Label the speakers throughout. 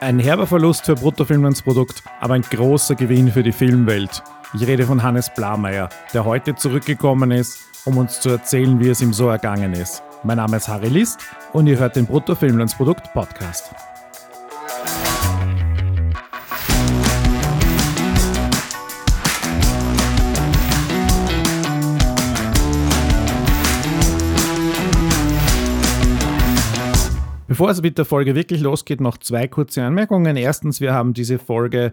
Speaker 1: Ein herber Verlust für Bruttofilmlandsprodukt, aber ein großer Gewinn für die Filmwelt. Ich rede von Hannes Blameyer, der heute zurückgekommen ist, um uns zu erzählen, wie es ihm so ergangen ist. Mein Name ist Harry List und ihr hört den Bruttofilmlandsprodukt Podcast. Bevor es mit der Folge wirklich losgeht, noch zwei kurze Anmerkungen. Erstens, wir haben diese Folge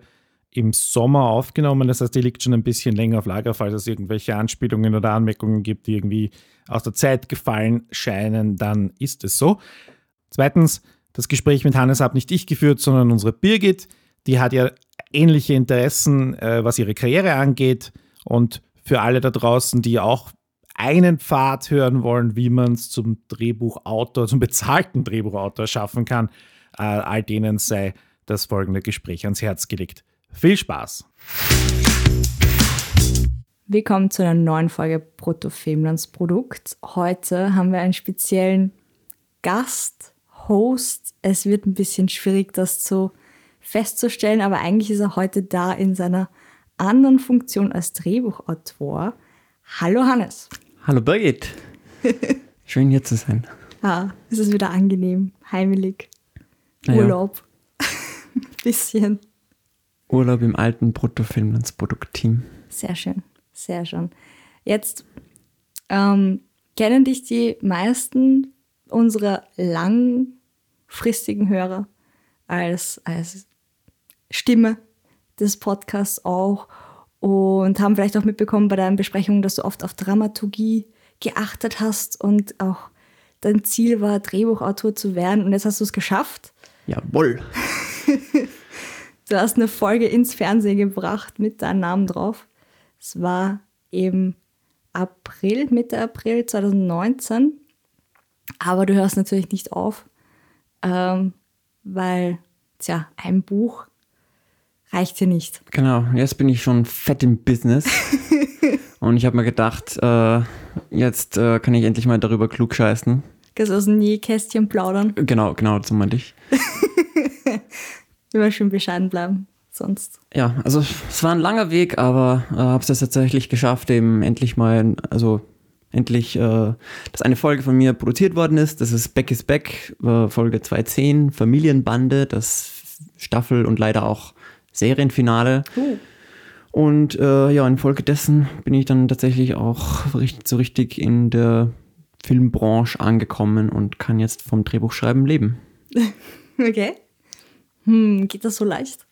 Speaker 1: im Sommer aufgenommen. Das heißt, die liegt schon ein bisschen länger auf Lager, falls es irgendwelche Anspielungen oder Anmerkungen gibt, die irgendwie aus der Zeit gefallen scheinen, dann ist es so. Zweitens, das Gespräch mit Hannes habe nicht ich geführt, sondern unsere Birgit. Die hat ja ähnliche Interessen, äh, was ihre Karriere angeht. Und für alle da draußen, die auch einen Pfad hören wollen, wie man es zum Drehbuchautor, zum bezahlten Drehbuchautor schaffen kann, äh, all denen sei das folgende Gespräch ans Herz gelegt. Viel Spaß!
Speaker 2: Willkommen zu einer neuen Folge Brutto Filmlands Produkt. Heute haben wir einen speziellen Gast, Host. Es wird ein bisschen schwierig, das zu festzustellen, aber eigentlich ist er heute da in seiner anderen Funktion als Drehbuchautor. Hallo Hannes.
Speaker 3: Hallo Birgit. Schön hier zu sein.
Speaker 2: Ja, es ist wieder angenehm, heimelig. Naja. Urlaub. bisschen.
Speaker 3: Urlaub im alten Bruttofilmlands-Produktteam.
Speaker 2: Sehr schön, sehr schön. Jetzt ähm, kennen dich die meisten unserer langfristigen Hörer als, als Stimme des Podcasts auch und haben vielleicht auch mitbekommen bei deinen Besprechungen, dass du oft auf Dramaturgie geachtet hast und auch dein Ziel war, Drehbuchautor zu werden und jetzt hast du es geschafft.
Speaker 3: Jawohl.
Speaker 2: du hast eine Folge ins Fernsehen gebracht mit deinem Namen drauf. Es war im April, Mitte April 2019. Aber du hörst natürlich nicht auf, ähm, weil, tja, ein Buch reicht hier nicht.
Speaker 3: Genau, jetzt bin ich schon fett im Business. und ich habe mir gedacht, äh, jetzt äh, kann ich endlich mal darüber klug scheißen.
Speaker 2: Kannst aus dem Nähkästchen plaudern.
Speaker 3: Genau, genau, so meinte ich.
Speaker 2: Immer schön bescheiden bleiben, sonst.
Speaker 3: Ja, also es war ein langer Weg, aber äh, habe es tatsächlich geschafft, eben endlich mal, also endlich, äh, dass eine Folge von mir produziert worden ist. Das ist Back is Back, äh, Folge 210, Familienbande, das Staffel und leider auch Serienfinale. Uh. Und äh, ja, infolgedessen bin ich dann tatsächlich auch richtig, so richtig in der Filmbranche angekommen und kann jetzt vom Drehbuchschreiben leben.
Speaker 2: okay. Hm, geht das so leicht?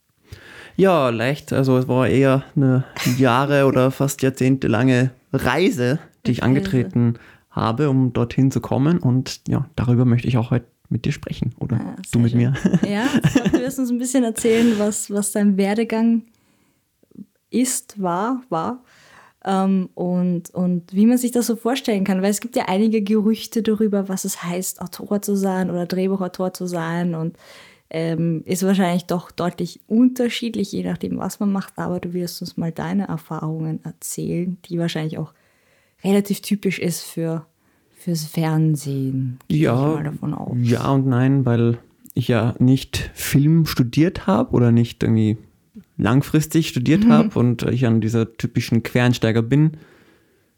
Speaker 3: Ja, leicht. Also es war eher eine Jahre oder fast jahrzehntelange Reise, die ich angetreten habe, um dorthin zu kommen. Und ja, darüber möchte ich auch heute mit dir sprechen oder ah, du mit schön. mir.
Speaker 2: Ja, du wirst uns ein bisschen erzählen, was, was dein Werdegang ist, war, war ähm, und, und wie man sich das so vorstellen kann. Weil es gibt ja einige Gerüchte darüber, was es heißt, Autor zu sein oder Drehbuchautor zu sein und ähm, ist wahrscheinlich doch deutlich unterschiedlich, je nachdem, was man macht. Aber du wirst uns mal deine Erfahrungen erzählen, die wahrscheinlich auch relativ typisch ist für fürs Fernsehen.
Speaker 3: Ja, ja und nein, weil ich ja nicht Film studiert habe oder nicht irgendwie langfristig studiert mhm. habe und ich an dieser typischen Quereinsteiger bin.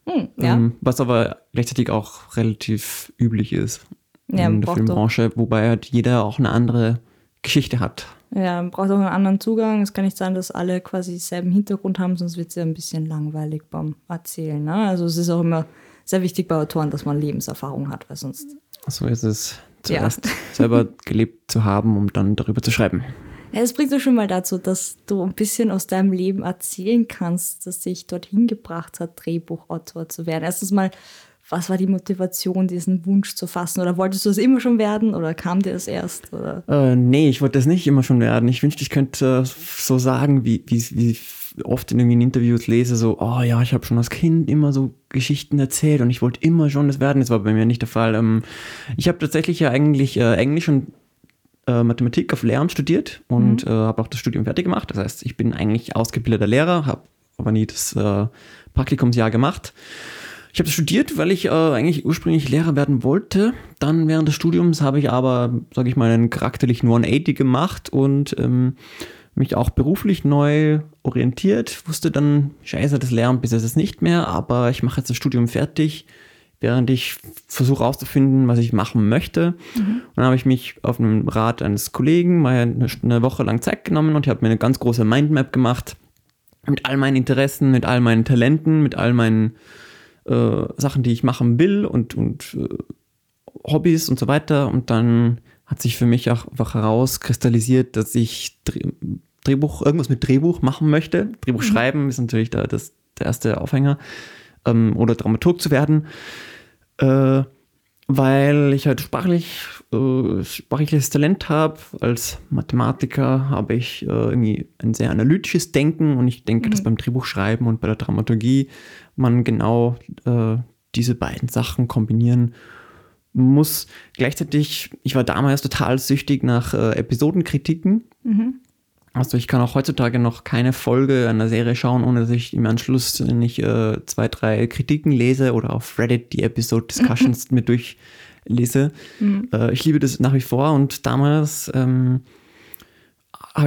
Speaker 3: Mhm, ja. ähm, was aber gleichzeitig auch relativ üblich ist ja, in der Filmbranche, doch. wobei halt jeder auch eine andere Geschichte hat.
Speaker 2: Ja, man braucht auch einen anderen Zugang. Es kann nicht sein, dass alle quasi denselben Hintergrund haben, sonst wird es ja ein bisschen langweilig beim Erzählen. Ne? Also es ist auch immer sehr wichtig bei Autoren, dass man Lebenserfahrung hat, weil sonst.
Speaker 3: So ist es. Zuerst ja. selber gelebt zu haben, um dann darüber zu schreiben.
Speaker 2: Ja, das bringt doch schon mal dazu, dass du ein bisschen aus deinem Leben erzählen kannst, dass dich dorthin gebracht hat, Drehbuchautor zu werden. Erstens mal, was war die Motivation, diesen Wunsch zu fassen? Oder wolltest du es immer schon werden oder kam dir das erst? Oder?
Speaker 3: Äh, nee, ich wollte das nicht immer schon werden. Ich wünschte, ich könnte so sagen, wie, wie, wie oft in irgendwie Interviews lese, so, oh ja, ich habe schon als Kind immer so Geschichten erzählt und ich wollte immer schon das werden. Das war bei mir nicht der Fall. Ähm, ich habe tatsächlich ja eigentlich äh, Englisch und äh, Mathematik auf Lehramt studiert und mhm. äh, habe auch das Studium fertig gemacht. Das heißt, ich bin eigentlich ausgebildeter Lehrer, habe aber nie das Praktikumsjahr gemacht. Ich habe studiert, weil ich äh, eigentlich ursprünglich Lehrer werden wollte. Dann während des Studiums habe ich aber, sage ich mal, einen charakterlichen 180 gemacht und ähm, mich auch beruflich neu orientiert. Wusste dann, scheiße, das Lernen bis jetzt nicht mehr, aber ich mache jetzt das Studium fertig, während ich versuche herauszufinden, was ich machen möchte. Mhm. Und dann habe ich mich auf einem Rat eines Kollegen mal eine, eine Woche lang Zeit genommen und ich habe mir eine ganz große Mindmap gemacht mit all meinen Interessen, mit all meinen Talenten, mit all meinen äh, Sachen, die ich machen will und, und äh, Hobbys und so weiter. Und dann hat sich für mich auch einfach herauskristallisiert, dass ich Drehbuch, irgendwas mit Drehbuch machen möchte. Drehbuch mhm. schreiben ist natürlich da das, der erste Aufhänger. Ähm, oder Dramaturg zu werden. Äh, weil ich halt sprachlich, äh, sprachliches Talent habe. Als Mathematiker habe ich äh, irgendwie ein sehr analytisches Denken und ich denke, mhm. dass beim Drehbuchschreiben und bei der Dramaturgie man genau äh, diese beiden Sachen kombinieren muss. Gleichzeitig, ich war damals total süchtig nach äh, Episodenkritiken. Mhm. Also ich kann auch heutzutage noch keine Folge einer Serie schauen, ohne dass ich im Anschluss nicht äh, zwei, drei Kritiken lese oder auf Reddit die Episode Discussions mit durchlese. Mhm. Äh, ich liebe das nach wie vor und damals ähm,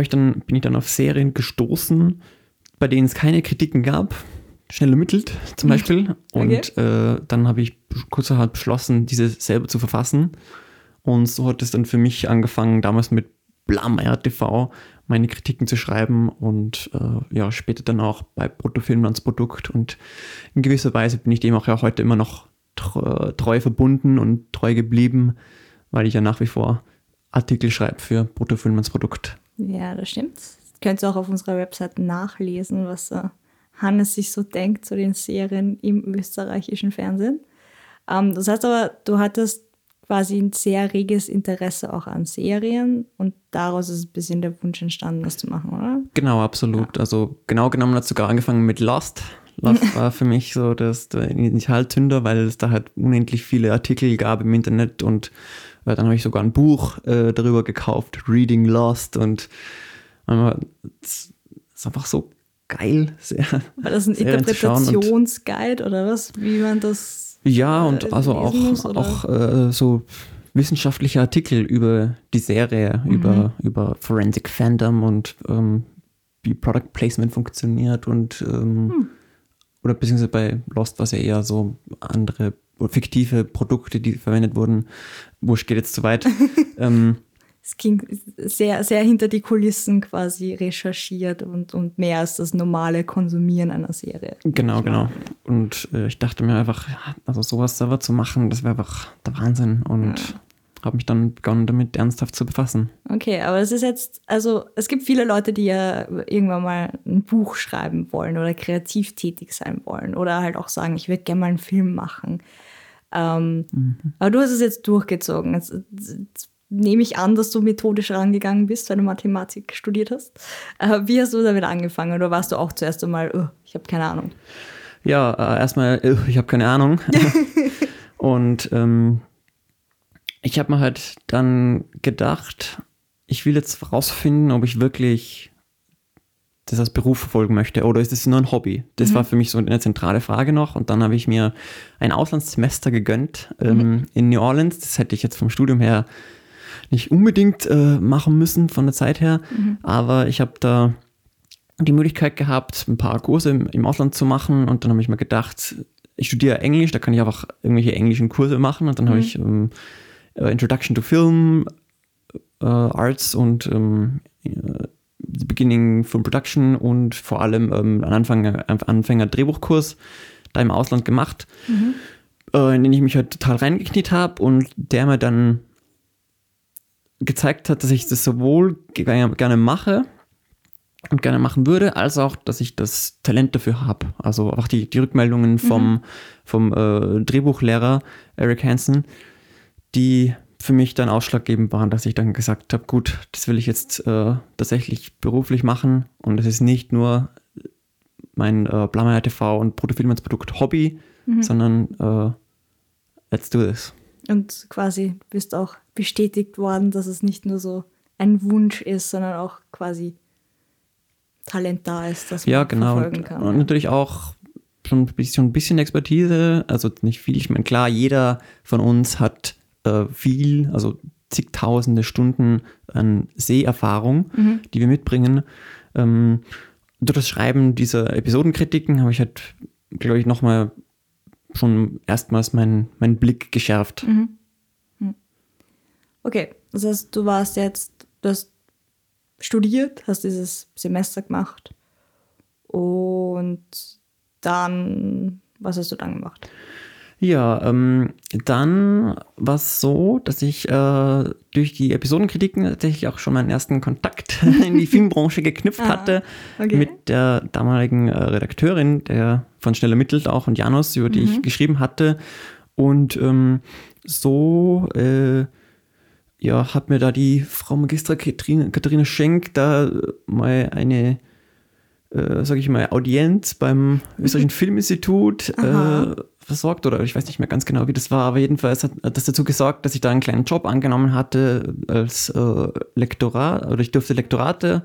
Speaker 3: ich dann, bin ich dann auf Serien gestoßen, bei denen es keine Kritiken gab. Schnell ermittelt zum mhm. Beispiel. Und okay. äh, dann habe ich kurzerhand beschlossen, diese selber zu verfassen. Und so hat es dann für mich angefangen, damals mit Blameyer TV meine Kritiken zu schreiben und äh, ja, später dann auch bei Bruttofilm ans Produkt. Und in gewisser Weise bin ich dem auch ja heute immer noch treu, verbunden und treu geblieben, weil ich ja nach wie vor Artikel schreibe für Bruttofilm ans Produkt.
Speaker 2: Ja, das stimmt. Das könnt ihr auch auf unserer Website nachlesen, was uh, Hannes sich so denkt zu den Serien im österreichischen Fernsehen. Ähm, das heißt aber, du hattest quasi ein sehr reges Interesse auch an Serien und daraus ist ein bisschen der Wunsch entstanden, das zu machen, oder?
Speaker 3: Genau, absolut. Ja. Also genau genommen hat es sogar angefangen mit Lost. Lost war für mich so das der Initialzünder, weil es da halt unendlich viele Artikel gab im Internet und äh, dann habe ich sogar ein Buch äh, darüber gekauft, Reading Lost und es ist einfach so geil. Sehr,
Speaker 2: war das ein Interpretationsguide oder was, wie man das
Speaker 3: ja, und äh, also auch, muss, auch äh, so wissenschaftliche Artikel über die Serie, mhm. über, über Forensic Fandom und ähm, wie Product Placement funktioniert und ähm, mhm. oder beziehungsweise bei Lost war es ja eher so andere fiktive Produkte, die verwendet wurden. Wurscht geht jetzt zu weit. ähm,
Speaker 2: es ging sehr, sehr hinter die Kulissen quasi recherchiert und, und mehr als das normale Konsumieren einer Serie.
Speaker 3: Genau, genau. Und äh, ich dachte mir einfach, also sowas selber zu machen, das wäre einfach der Wahnsinn. Und ja. habe mich dann begonnen, damit ernsthaft zu befassen.
Speaker 2: Okay, aber es ist jetzt, also es gibt viele Leute, die ja irgendwann mal ein Buch schreiben wollen oder kreativ tätig sein wollen oder halt auch sagen, ich würde gerne mal einen Film machen. Ähm, mhm. Aber du hast es jetzt durchgezogen. Jetzt, jetzt nehme ich an, dass du methodisch rangegangen bist, weil du Mathematik studiert hast. Äh, wie hast du damit angefangen oder warst du auch zuerst einmal, oh, ich habe keine Ahnung?
Speaker 3: Ja, äh, erstmal, oh, ich habe keine Ahnung. Und ähm, ich habe mir halt dann gedacht, ich will jetzt herausfinden, ob ich wirklich das als Beruf verfolgen möchte oder ist es nur ein Hobby? Das mhm. war für mich so eine zentrale Frage noch. Und dann habe ich mir ein Auslandssemester gegönnt ähm, mhm. in New Orleans. Das hätte ich jetzt vom Studium her nicht unbedingt äh, machen müssen von der Zeit her, mhm. aber ich habe da die Möglichkeit gehabt, ein paar Kurse im, im Ausland zu machen und dann habe ich mir gedacht, ich studiere Englisch, da kann ich einfach irgendwelche englischen Kurse machen und dann mhm. habe ich ähm, äh, Introduction to Film, äh, Arts und ähm, äh, Beginning from Production und vor allem ähm, einen Anfänger, Anfänger Drehbuchkurs da im Ausland gemacht, mhm. äh, in den ich mich halt total reingekniet habe und der mir dann gezeigt hat, dass ich das sowohl gerne mache und gerne machen würde, als auch, dass ich das Talent dafür habe. Also auch die, die Rückmeldungen vom, mhm. vom äh, Drehbuchlehrer Eric Hansen, die für mich dann ausschlaggebend waren, dass ich dann gesagt habe, gut, das will ich jetzt äh, tatsächlich beruflich machen und es ist nicht nur mein äh, Blameyer TV und Protofilm als Produkt Hobby, mhm. sondern äh, let's do this.
Speaker 2: Und quasi bist auch bestätigt worden, dass es nicht nur so ein Wunsch ist, sondern auch quasi Talent da ist, das man
Speaker 3: ja, genau. verfolgen kann. Und, und natürlich auch schon ein bisschen, ein bisschen Expertise, also nicht viel. Ich meine, klar, jeder von uns hat äh, viel, also zigtausende Stunden an Seherfahrung,
Speaker 2: Mhm.
Speaker 3: die wir mitbringen. Ähm, durch das Schreiben dieser Episodenkritiken habe ich halt, glaube ich, nochmal schon erstmals meinen meinen Blick geschärft.
Speaker 2: Mhm. Okay, das heißt, du warst jetzt, du hast studiert, hast dieses Semester gemacht und dann, was hast du dann gemacht?
Speaker 3: Ja, ähm, dann war es so, dass ich äh, durch die Episodenkritiken tatsächlich auch schon meinen ersten Kontakt in die Filmbranche geknüpft
Speaker 2: Ah,
Speaker 3: hatte
Speaker 2: okay.
Speaker 3: mit der damaligen äh, Redakteurin der von Schneller Mittelt auch und Janus, über die
Speaker 2: Mhm.
Speaker 3: ich geschrieben hatte. Und ähm, so äh, ja, hat mir da die Frau Magistra Katharina, Katharina Schenk da mal eine, äh, sage ich mal, Audienz beim Österreichischen Filminstitut äh, versorgt oder ich weiß nicht mehr ganz genau, wie das war, aber jedenfalls hat, das dazu gesorgt, dass ich da einen kleinen Job angenommen hatte als äh, Lektorat oder ich durfte Lektorate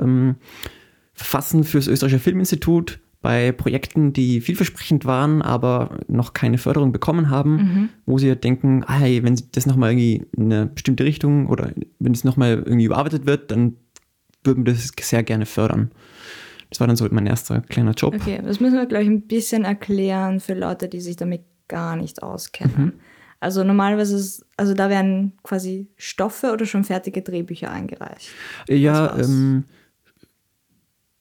Speaker 3: ähm, verfassen fürs Österreichische Filminstitut bei Projekten, die vielversprechend waren, aber noch keine Förderung bekommen haben, wo sie denken, ah, hey, wenn das nochmal irgendwie in eine bestimmte Richtung oder wenn es nochmal irgendwie überarbeitet wird, dann würden wir das sehr gerne fördern. Das war dann so mein erster kleiner Job.
Speaker 2: Okay, das müssen wir, glaube ich, ein bisschen erklären für Leute, die sich damit gar nicht auskennen. Also normalerweise ist, also da werden quasi Stoffe oder schon fertige Drehbücher eingereicht.
Speaker 3: Ja, ähm,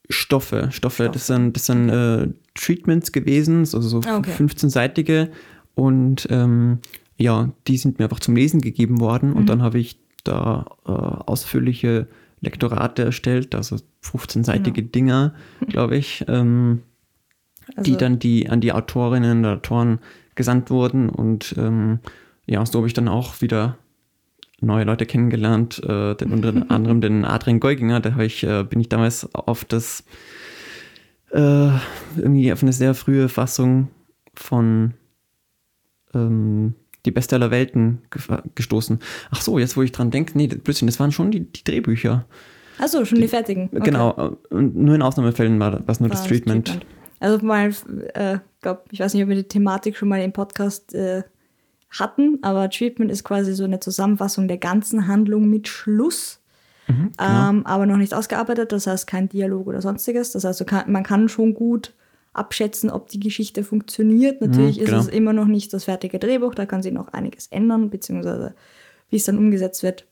Speaker 3: Stoffe, Stoffe, das sind, das sind äh, Treatments gewesen, also so
Speaker 2: Ah, okay.
Speaker 3: 15-seitige und ähm, ja, die sind mir einfach zum Lesen gegeben worden
Speaker 2: Mhm.
Speaker 3: und dann habe ich da äh, ausführliche Lektorate erstellt, also 15-seitige
Speaker 2: Genau.
Speaker 3: Dinger, glaube ich, ähm, die
Speaker 2: Also-
Speaker 3: dann die an die Autorinnen und Autoren gesandt wurden und ähm, ja, so habe ich dann auch wieder neue Leute kennengelernt, äh, den, unter anderem den Adrian Geuginger, da habe ich, äh, bin ich damals auf das äh, irgendwie auf eine sehr frühe Fassung von ähm, Die Beste aller Welten gestoßen. Ach so, jetzt wo ich dran denke, nee, Blödsinn, das waren schon die, die Drehbücher.
Speaker 2: Achso, schon die fertigen. Okay.
Speaker 3: Genau, äh, und nur in Ausnahmefällen war das nur das
Speaker 2: War
Speaker 3: Treatment.
Speaker 2: Also mal, äh, glaub, ich weiß nicht, ob wir die Thematik schon mal im Podcast äh, hatten, aber Treatment ist quasi so eine Zusammenfassung der ganzen Handlung mit Schluss,
Speaker 3: Mhm, genau.
Speaker 2: ähm, aber noch nicht ausgearbeitet, das heißt kein Dialog oder sonstiges. Das heißt, man kann schon gut abschätzen, ob die Geschichte funktioniert. Natürlich
Speaker 3: Mhm,
Speaker 2: ist es immer noch nicht das fertige Drehbuch, da kann sich noch einiges ändern, beziehungsweise wie es dann umgesetzt wird,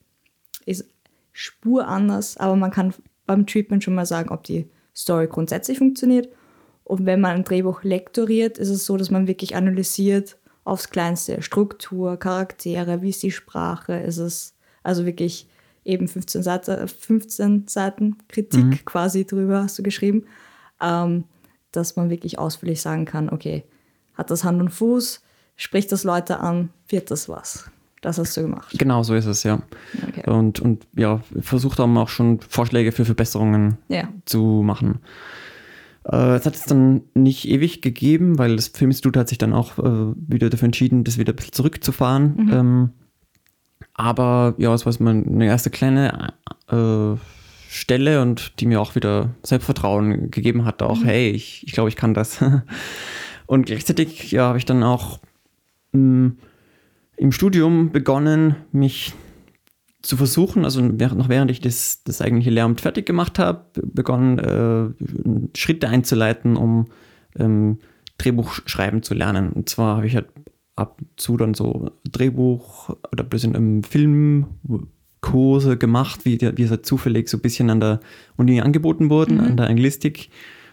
Speaker 2: ist Spur anders, aber man kann beim Treatment schon mal sagen, ob die Story grundsätzlich funktioniert. Und wenn man ein Drehbuch lektoriert, ist es so, dass man wirklich analysiert aufs Kleinste. Struktur, Charaktere, wie ist die Sprache, ist es also wirklich eben 15 Seiten, 15 Seiten Kritik quasi drüber hast du geschrieben, ähm, dass man wirklich ausführlich sagen kann, okay, hat das Hand und Fuß, spricht das Leute an, wird das was? Das hast du gemacht.
Speaker 3: Genau, so ist es, ja.
Speaker 2: Okay.
Speaker 3: Und, und ja, versucht haben auch schon Vorschläge für Verbesserungen
Speaker 2: Ja.
Speaker 3: zu machen. Äh, es hat es dann nicht ewig gegeben, weil das Filminstitut hat sich dann auch äh, wieder dafür entschieden, das wieder ein bisschen zurückzufahren. Ähm, aber ja, es war meine erste kleine äh, Stelle und die mir auch wieder Selbstvertrauen gegeben hat, auch, hey, ich, ich glaube, ich kann das. und gleichzeitig ja, habe ich dann auch mh, im Studium begonnen, mich zu versuchen, also noch während ich das, das eigentliche Lehramt fertig gemacht habe, begonnen, äh, Schritte einzuleiten, um ähm, Drehbuch schreiben zu lernen. Und zwar habe ich halt ab und zu dann so Drehbuch oder bisschen im Filmkurse gemacht, wie, die- wie es halt zufällig so ein bisschen an der Uni angeboten wurden, an der Anglistik.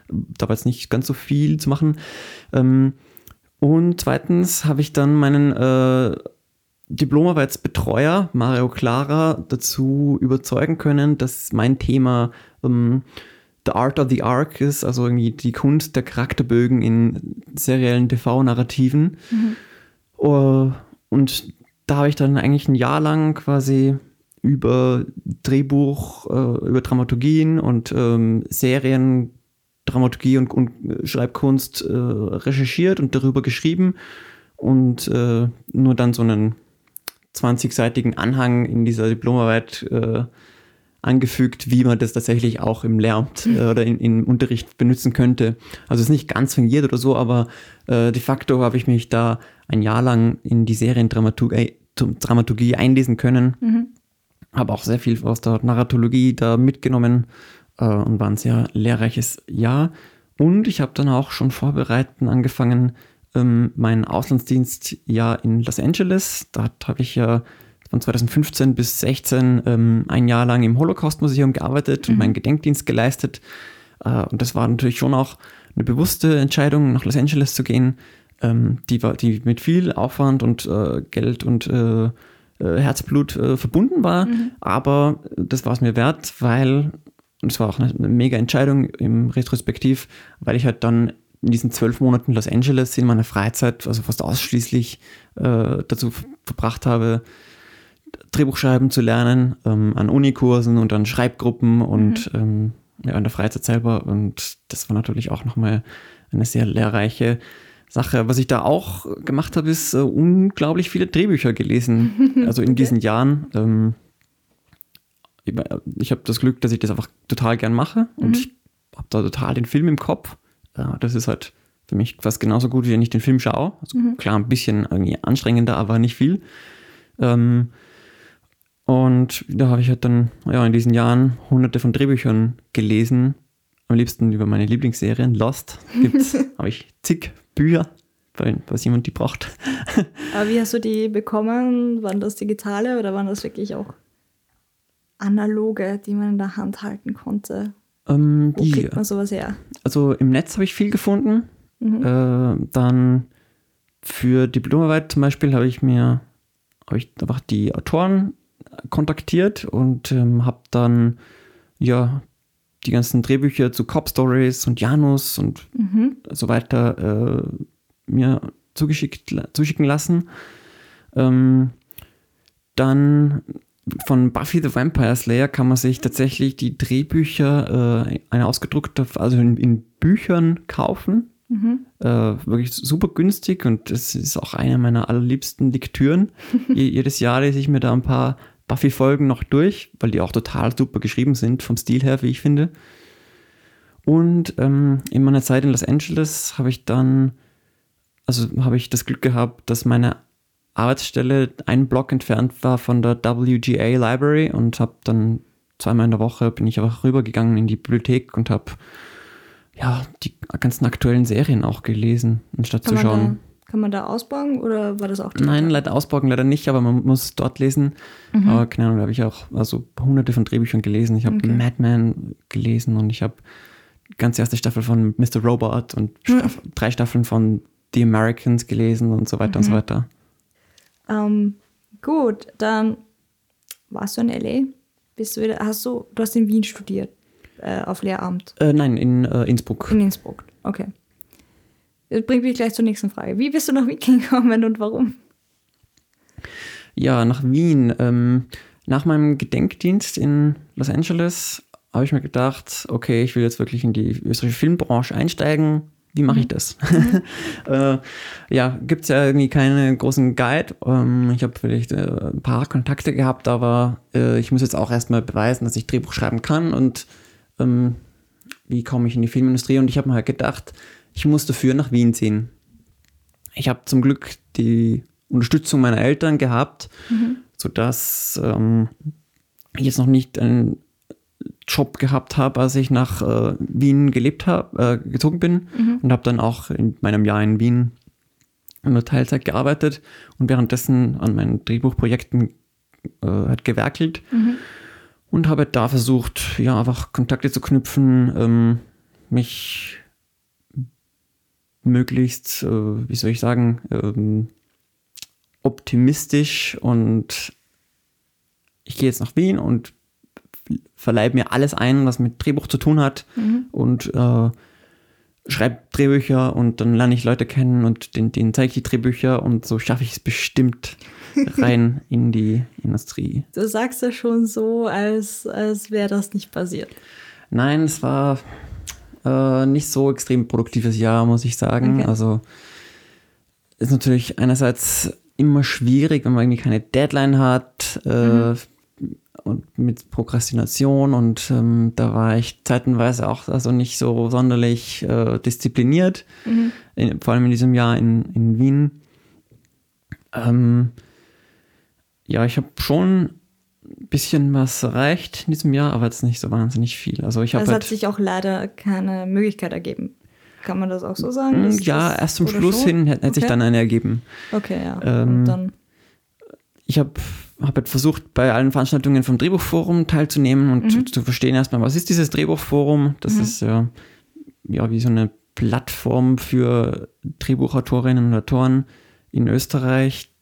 Speaker 3: Da war jetzt nicht ganz so viel zu machen. Ähm, und zweitens habe ich dann meinen äh, Diplomarbeitsbetreuer Mario Clara dazu überzeugen können, dass mein Thema ähm, The Art of the Arc ist, also irgendwie die Kunst der Charakterbögen in seriellen TV-Narrativen. Uh, und da habe ich dann eigentlich ein Jahr lang quasi über Drehbuch, äh, über Dramaturgien und ähm, Serien, Dramaturgie und, und Schreibkunst äh, recherchiert und darüber geschrieben und äh, nur dann so einen 20-seitigen Anhang in dieser Diplomarbeit äh, angefügt, wie man das tatsächlich auch im Lehramt äh, oder in, im Unterricht benutzen könnte. Also es ist nicht ganz fingiert oder so, aber äh, de facto habe ich mich da ein Jahr lang in die Seriendramaturgie Dramaturgie einlesen können. Mhm. Habe auch sehr viel aus der Narratologie da mitgenommen äh, und war ein sehr lehrreiches Jahr. Und ich habe dann auch schon vorbereiten angefangen, ähm, mein Auslandsdienstjahr in Los Angeles. Da habe ich ja von 2015 bis 2016 ähm, ein Jahr lang im Holocaust-Museum gearbeitet mhm. und meinen Gedenkdienst geleistet. Äh, und das war natürlich schon auch eine bewusste Entscheidung, nach Los Angeles zu gehen, ähm, die, war, die mit viel Aufwand und äh, Geld und äh, Herzblut äh, verbunden war. Mhm. Aber das war es mir wert, weil, und es war auch eine, eine mega Entscheidung im Retrospektiv, weil ich halt dann in diesen zwölf Monaten Los Angeles in meiner Freizeit, also fast ausschließlich äh, dazu verbracht habe, Drehbuchschreiben zu lernen, ähm, an Unikursen und an Schreibgruppen und mhm. ähm, ja, in der Freizeit selber. Und das war natürlich auch nochmal eine sehr lehrreiche Sache. Was ich da auch gemacht habe, ist äh, unglaublich viele Drehbücher gelesen. Also in okay. diesen Jahren. Ähm, ich, habe das Glück, dass ich das einfach total gern mache und mhm. ich habe da total den Film im Kopf. Ja, das ist halt für mich fast genauso gut, wie wenn ich den Film schaue. Also mhm. klar, ein bisschen irgendwie anstrengender, aber nicht viel. Ähm, und da habe ich halt dann ja, in diesen Jahren hunderte von Drehbüchern gelesen. Am liebsten über meine Lieblingsserien. Lost gibt's, habe ich zig Bücher, weil, was jemand die braucht.
Speaker 2: Aber wie hast du die bekommen? Waren das digitale oder waren das wirklich auch analoge, die man in der Hand halten konnte?
Speaker 3: Ähm,
Speaker 2: Wo
Speaker 3: die,
Speaker 2: kriegt man sowas her?
Speaker 3: Also im Netz habe ich viel gefunden. Mhm. Äh, dann für Diplomarbeit zum Beispiel habe ich mir habe ich einfach die Autoren kontaktiert und ähm, habe dann ja die ganzen Drehbücher zu Cop Stories und Janus und mhm. so weiter äh, mir zugeschickt, zuschicken lassen. Ähm, dann von Buffy the Vampire Slayer kann man sich tatsächlich die Drehbücher, äh, eine ausgedruckte, also in, in Büchern kaufen. Mhm. Äh, wirklich super günstig und es ist auch eine meiner allerliebsten Lektüren. Jedes Jahr lese ich mir da ein paar Buffy-Folgen noch durch, weil die auch total super geschrieben sind, vom Stil her, wie ich finde. Und ähm, in meiner Zeit in Los Angeles habe ich dann, also habe ich das Glück gehabt, dass meine Arbeitsstelle einen Block entfernt war von der WGA Library und habe dann zweimal in der Woche bin ich einfach rübergegangen in die Bibliothek und habe ja die ganzen aktuellen Serien auch gelesen, anstatt Kann zu schauen.
Speaker 2: Kann man da ausborgen oder war das auch?
Speaker 3: Nein, leider ausborgen leider nicht, aber man muss dort lesen. Mhm. Aber keine Ahnung, da habe ich auch also hunderte von Drehbüchern gelesen. Ich habe okay. Madman gelesen und ich habe die ganze erste Staffel von Mr. Robot und mhm. Staff drei Staffeln von The Americans gelesen und so weiter mhm. und so mhm. weiter.
Speaker 2: Ähm, gut, dann warst du in LA? Bist du wieder, hast du, du hast in Wien studiert, äh, auf Lehramt?
Speaker 3: Äh, nein, in äh, Innsbruck.
Speaker 2: In Innsbruck, okay. Das bringt mich gleich zur nächsten Frage. Wie bist du nach Wien gekommen und warum?
Speaker 3: Ja, nach Wien. Ähm, nach meinem Gedenkdienst in Los Angeles habe ich mir gedacht, okay, ich will jetzt wirklich in die österreichische Filmbranche einsteigen. Wie mache ich mhm. das? Äh, ja, gibt es ja irgendwie keinen großen Guide. Ähm, ich habe vielleicht äh, ein paar Kontakte gehabt, aber äh, ich muss jetzt auch erstmal beweisen, dass ich Drehbuch schreiben kann und ähm, wie komme ich in die Filmindustrie? Und ich habe mir halt gedacht, ich muss dafür nach Wien ziehen. Ich habe zum Glück die Unterstützung meiner Eltern gehabt, mhm. sodass ähm, ich jetzt noch nicht einen Job gehabt habe, als ich nach äh, Wien gelebt habe, äh, gezogen bin mhm. und habe dann auch in meinem Jahr in Wien der Teilzeit gearbeitet und währenddessen an meinen Drehbuchprojekten äh, hat gewerkelt mhm. und habe da versucht, ja, einfach Kontakte zu knüpfen, ähm, mich möglichst, äh, wie soll ich sagen, ähm, optimistisch und ich gehe jetzt nach Wien und verleibe mir alles ein, was mit Drehbuch zu tun hat mhm. und äh, schreibe Drehbücher und dann lerne ich Leute kennen und denen, denen zeige ich die Drehbücher und so schaffe ich es bestimmt rein in die Industrie.
Speaker 2: Du sagst ja schon so, als, als wäre das nicht passiert.
Speaker 3: Nein, es war äh, nicht so extrem produktives Jahr, muss ich sagen. Okay. Also ist natürlich einerseits immer schwierig, wenn man irgendwie keine Deadline hat. Äh, mhm. und mit Prokrastination und ähm, da war ich zeitenweise auch also nicht so sonderlich äh, diszipliniert,
Speaker 2: Mhm.
Speaker 3: in, vor allem in diesem Jahr in, in Wien. Ähm, ja, ich habe schon bisschen was erreicht in diesem Jahr, aber jetzt nicht so wahnsinnig viel. Also ich habe
Speaker 2: Es hat
Speaker 3: halt,
Speaker 2: sich auch leider keine Möglichkeit ergeben. Kann man das auch so sagen?
Speaker 3: Mm,
Speaker 2: Ist
Speaker 3: ja, erst zum Schluss
Speaker 2: schon?
Speaker 3: hin hätte hätte sich
Speaker 2: Okay.
Speaker 3: dann eine ergeben.
Speaker 2: Okay, ja.
Speaker 3: Ähm,
Speaker 2: Und dann,
Speaker 3: ich habe hab halt versucht, bei allen Veranstaltungen vom Drehbuchforum teilzunehmen und
Speaker 2: Mhm.
Speaker 3: zu, zu verstehen erstmal, was ist dieses Drehbuchforum? Das
Speaker 2: Mhm.
Speaker 3: ist ja, ja wie so eine Plattform für Drehbuchautorinnen und Autoren in Österreich,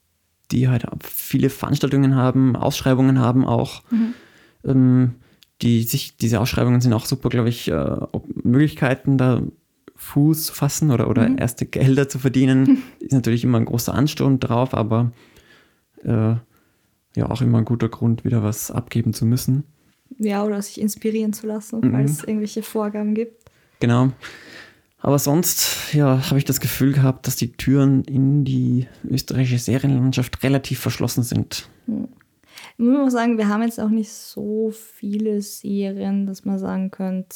Speaker 3: die halt viele Veranstaltungen haben, Ausschreibungen haben auch.
Speaker 2: Mhm.
Speaker 3: Ähm, die sich, diese Ausschreibungen sind auch super, glaube ich, äh, Möglichkeiten, da Fuß zu fassen oder, oder
Speaker 2: Mhm.
Speaker 3: erste Gelder zu verdienen. Ist natürlich immer ein großer Ansturm drauf, aber äh, ja, auch immer ein guter Grund, wieder was abgeben zu müssen.
Speaker 2: ja, oder sich inspirieren zu lassen,
Speaker 3: Mhm.
Speaker 2: falls es irgendwelche Vorgaben gibt.
Speaker 3: Genau. Aber sonst, ja, habe ich das Gefühl gehabt, dass die Türen in die österreichische Serienlandschaft relativ verschlossen sind.
Speaker 2: Ich muss auch sagen, wir haben jetzt auch nicht so viele Serien, dass man sagen könnte,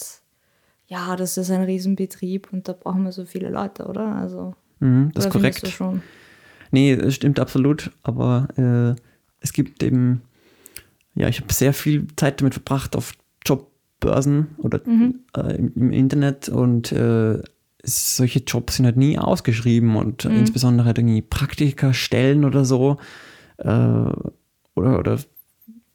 Speaker 2: ja, das ist ein Riesenbetrieb und da brauchen wir so viele Leute, oder? Also,
Speaker 3: Mhm, das ist korrekt.
Speaker 2: Du schon?
Speaker 3: Nee, das stimmt absolut, aber äh, es gibt eben, ja, ich habe sehr viel Zeit damit verbracht auf Jobbörsen oder
Speaker 2: Mhm.
Speaker 3: äh, im, im Internet und äh, solche Jobs sind halt nie ausgeschrieben und
Speaker 2: Mhm.
Speaker 3: insbesondere halt irgendwie Praktikerstellen oder so äh, oder, oder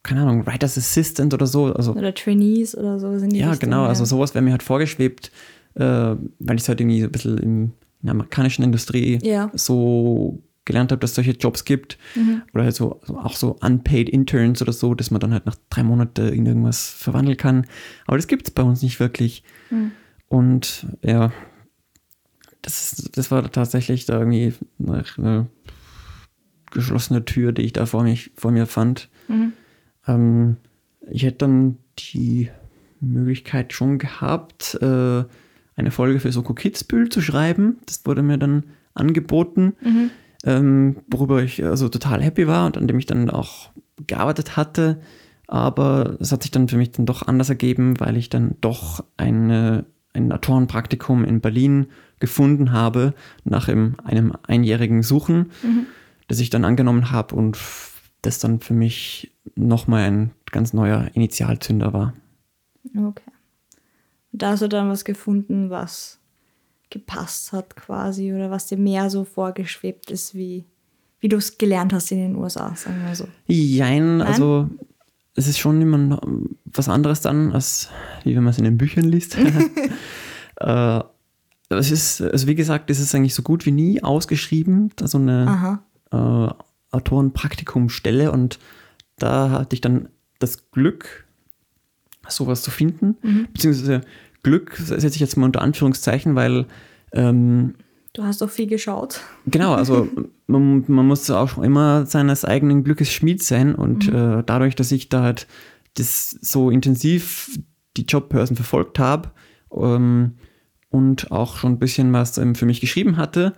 Speaker 3: keine Ahnung, Writers Assistant oder so, also
Speaker 2: Oder Trainees oder so sind die
Speaker 3: ja,
Speaker 2: Richtung,
Speaker 3: genau.
Speaker 2: ja.
Speaker 3: Also sowas wäre mir halt vorgeschwebt, äh, weil ich es halt irgendwie so ein bisschen im, in der amerikanischen Industrie
Speaker 2: Ja.
Speaker 3: so gelernt habe, dass es solche Jobs gibt.
Speaker 2: Mhm.
Speaker 3: Oder halt so, so auch so unpaid Interns oder so, dass man dann halt nach drei Monaten in irgendwas verwandeln kann. Aber das gibt es bei uns nicht wirklich.
Speaker 2: Mhm.
Speaker 3: Und ja, das, das war tatsächlich da irgendwie eine, eine geschlossene Tür, die ich da vor, mich, vor mir fand.
Speaker 2: Mhm.
Speaker 3: Ähm, ich hätte dann die Möglichkeit schon gehabt, äh, eine Folge für Soko Kitzbühel zu schreiben. Das wurde mir dann angeboten,
Speaker 2: Mhm.
Speaker 3: ähm, worüber ich also total happy war und an dem ich dann auch gearbeitet hatte. Aber es hat sich dann für mich dann doch anders ergeben, weil ich dann doch eine, ein Autorenpraktikum in Berlin gefunden habe, nach einem, einjährigen Suchen,
Speaker 2: Mhm.
Speaker 3: das ich dann angenommen habe und das dann für mich nochmal ein ganz neuer Initialzünder war.
Speaker 2: Okay. Da hast du dann was gefunden, was gepasst hat quasi oder was dir mehr so vorgeschwebt ist, wie, wie du es gelernt hast in den USA, sagen wir so.
Speaker 3: Jein, also es ist schon immer noch was anderes dann, als wie wenn man es in den Büchern liest. äh, es ist, also wie gesagt, es ist eigentlich so gut wie nie ausgeschrieben, da so eine äh, Autorenpraktikumstelle und da hatte ich dann das Glück, sowas zu finden,
Speaker 2: Mhm.
Speaker 3: beziehungsweise Glück setze ich jetzt mal unter Anführungszeichen, weil ähm,
Speaker 2: Du hast doch viel geschaut.
Speaker 3: Genau, also man, man muss auch immer seines eigenen Glückes Schmied sein und äh, dadurch, dass ich da halt das so intensiv die Jobbörsen verfolgt habe ähm, und auch schon ein bisschen was ähm, für mich geschrieben hatte,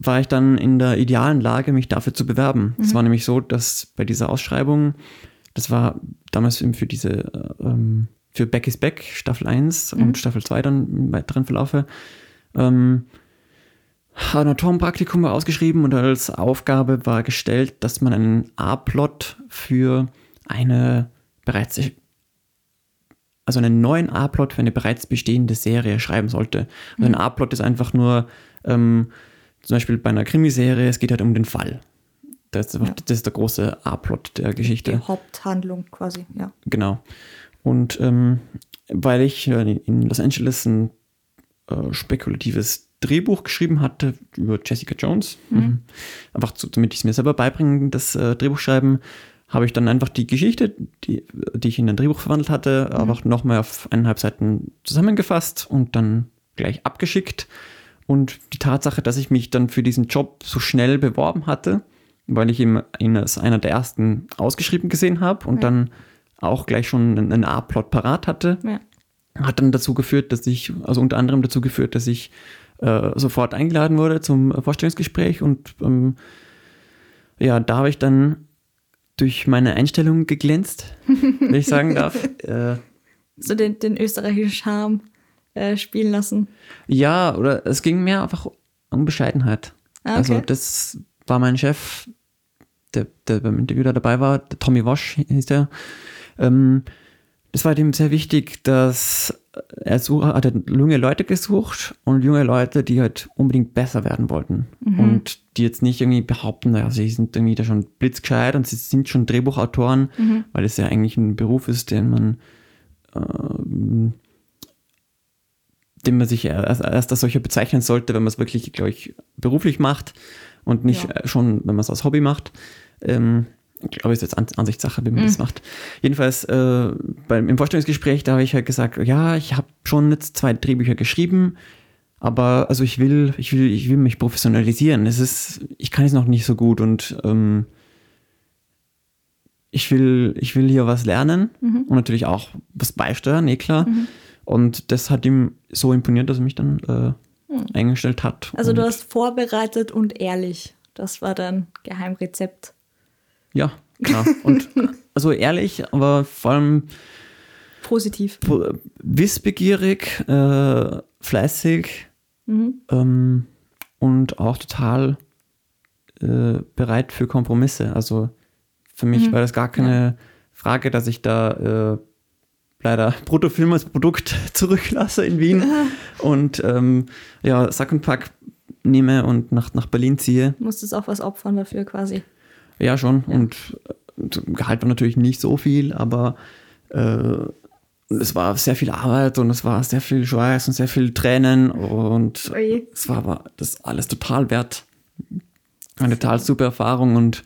Speaker 3: war ich dann in der idealen Lage, mich dafür zu bewerben. Es war nämlich so, dass bei dieser Ausschreibung, das war damals eben für diese, äh, ähm, für Back is Back, Staffel 1 und Staffel 2 dann im weiteren Verlaufe, ähm, ein Autorenpraktikum war ausgeschrieben und als Aufgabe war gestellt, dass man einen A-Plot für eine bereits, also einen neuen A-Plot für eine bereits bestehende Serie schreiben sollte. Also ein A-Plot ist einfach nur, ähm, zum Beispiel bei einer Krimiserie, es geht halt um den Fall. Das
Speaker 2: Ja.
Speaker 3: das ist der große A-Plot der Geschichte.
Speaker 2: Die Haupthandlung quasi, ja.
Speaker 3: Genau. Und ähm, weil ich äh, in Los Angeles ein äh, spekulatives Drehbuch geschrieben hatte über Jessica Jones, mhm. einfach zu, damit ich es mir selber beibringen, das äh, Drehbuch schreiben, habe ich dann einfach die Geschichte, die, die ich in ein Drehbuch verwandelt hatte,
Speaker 2: Mhm.
Speaker 3: einfach nochmal auf eineinhalb Seiten zusammengefasst und dann gleich abgeschickt. Und die Tatsache, dass ich mich dann für diesen Job so schnell beworben hatte, weil ich ihn, als einer der ersten ausgeschrieben gesehen habe und
Speaker 2: Ja.
Speaker 3: dann auch gleich schon einen, einen A-Plot parat hatte,
Speaker 2: ja.
Speaker 3: hat dann dazu geführt, dass ich, also unter anderem dazu geführt, dass ich äh, sofort eingeladen wurde zum Vorstellungsgespräch und ähm, ja, da habe ich dann durch meine Einstellung geglänzt, wenn ich sagen darf. äh,
Speaker 2: So den, den österreichischen Charme äh, spielen lassen.
Speaker 3: ja, oder es ging mehr einfach um Bescheidenheit.
Speaker 2: Ah, okay.
Speaker 3: Also das war mein Chef, der, der beim Interview da dabei war, der Tommy Wash hieß der. Ähm, das war dem sehr wichtig, dass er such, hat halt junge Leute gesucht und junge Leute, die halt unbedingt besser werden wollten. Und die jetzt nicht irgendwie behaupten, naja, sie sind irgendwie da schon blitzgescheit und sie sind schon Drehbuchautoren, weil es ja eigentlich ein Beruf ist, den man ähm, den man sich erst, erst als solcher bezeichnen sollte, wenn man es wirklich, glaube ich, beruflich macht und nicht
Speaker 2: Ja.
Speaker 3: äh, schon, wenn man es als Hobby macht. Ähm, glaube, es ist jetzt An Ansichtssache, wie man das macht. Jedenfalls äh, beim, im Vorstellungsgespräch, da habe ich halt gesagt, ja, ich habe schon jetzt zwei Drehbücher geschrieben, aber also ich will, ich will, ich will mich professionalisieren. Es ist, ich kann es noch nicht so gut und ähm, ich will, ich will hier was lernen und natürlich auch was beisteuern, eh klar. Und das hat ihm so imponiert, dass er mich dann äh, eingestellt hat.
Speaker 2: Also du hast vorbereitet und ehrlich. Das war dein Geheimrezept.
Speaker 3: Ja, klar. Und also ehrlich, aber vor allem
Speaker 2: Positiv.
Speaker 3: po- wissbegierig, äh, fleißig ähm, und auch total äh, bereit für Kompromisse. Also für mich war das gar keine Frage, dass ich da äh, leider Bruttofilm als Produkt zurücklasse in Wien und ähm, ja, Sack und Pack nehme und nach, nach Berlin ziehe.
Speaker 2: Musstest auch was opfern dafür quasi.
Speaker 3: Ja, schon. Und äh, Gehalt war natürlich nicht so viel, aber äh, es war sehr viel Arbeit und es war sehr viel Schweiß und sehr viel Tränen und
Speaker 2: Oje.
Speaker 3: es war aber das alles total wert. Eine total super Erfahrung und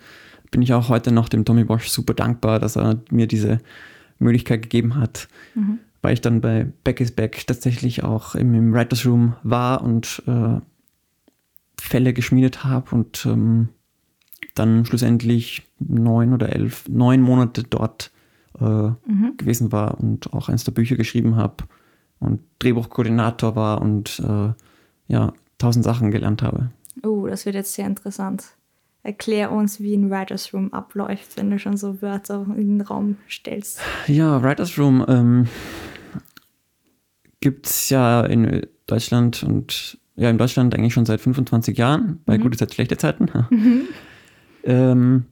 Speaker 3: bin ich auch heute noch dem Tommy Bosch super dankbar, dass er mir diese Möglichkeit gegeben hat, weil ich dann bei Back is Back tatsächlich auch im, im Writers Room war und äh, Fälle geschmiedet habe und ähm, dann schlussendlich neun oder elf, neun Monate dort äh, gewesen war und auch eins der Bücher geschrieben habe und Drehbuchkoordinator war und äh, ja, tausend Sachen gelernt habe.
Speaker 2: Oh, das wird jetzt sehr interessant. Erklär uns, wie ein Writers Room abläuft, wenn du schon so Wörter in den Raum stellst.
Speaker 3: Ja, Writers Room ähm, gibt es ja in Deutschland und ja, in Deutschland eigentlich schon seit 25 Jahren, bei gute Zeit, schlechte Zeiten. ähm,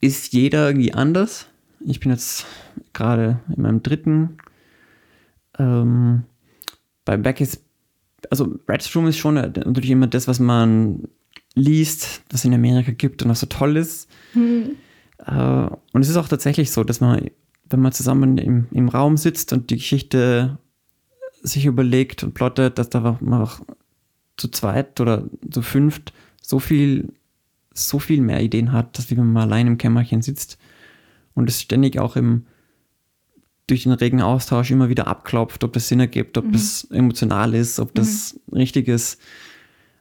Speaker 3: ist jeder irgendwie anders. Ich bin jetzt gerade in meinem dritten. Ähm, bei Back ist, also Room ist schon natürlich immer das, was man liest, was es in Amerika gibt und was so toll ist. Äh, und es ist auch tatsächlich so, dass man, wenn man zusammen im, im Raum sitzt und die Geschichte sich überlegt und plottet, dass da man auch zu zweit oder zu fünft so viel, so viel mehr Ideen hat, dass wie wenn man allein im Kämmerchen sitzt und es ständig auch im durch den regen Austausch immer wieder abklopft, ob das Sinn ergibt, ob das emotional ist, ob das richtig ist.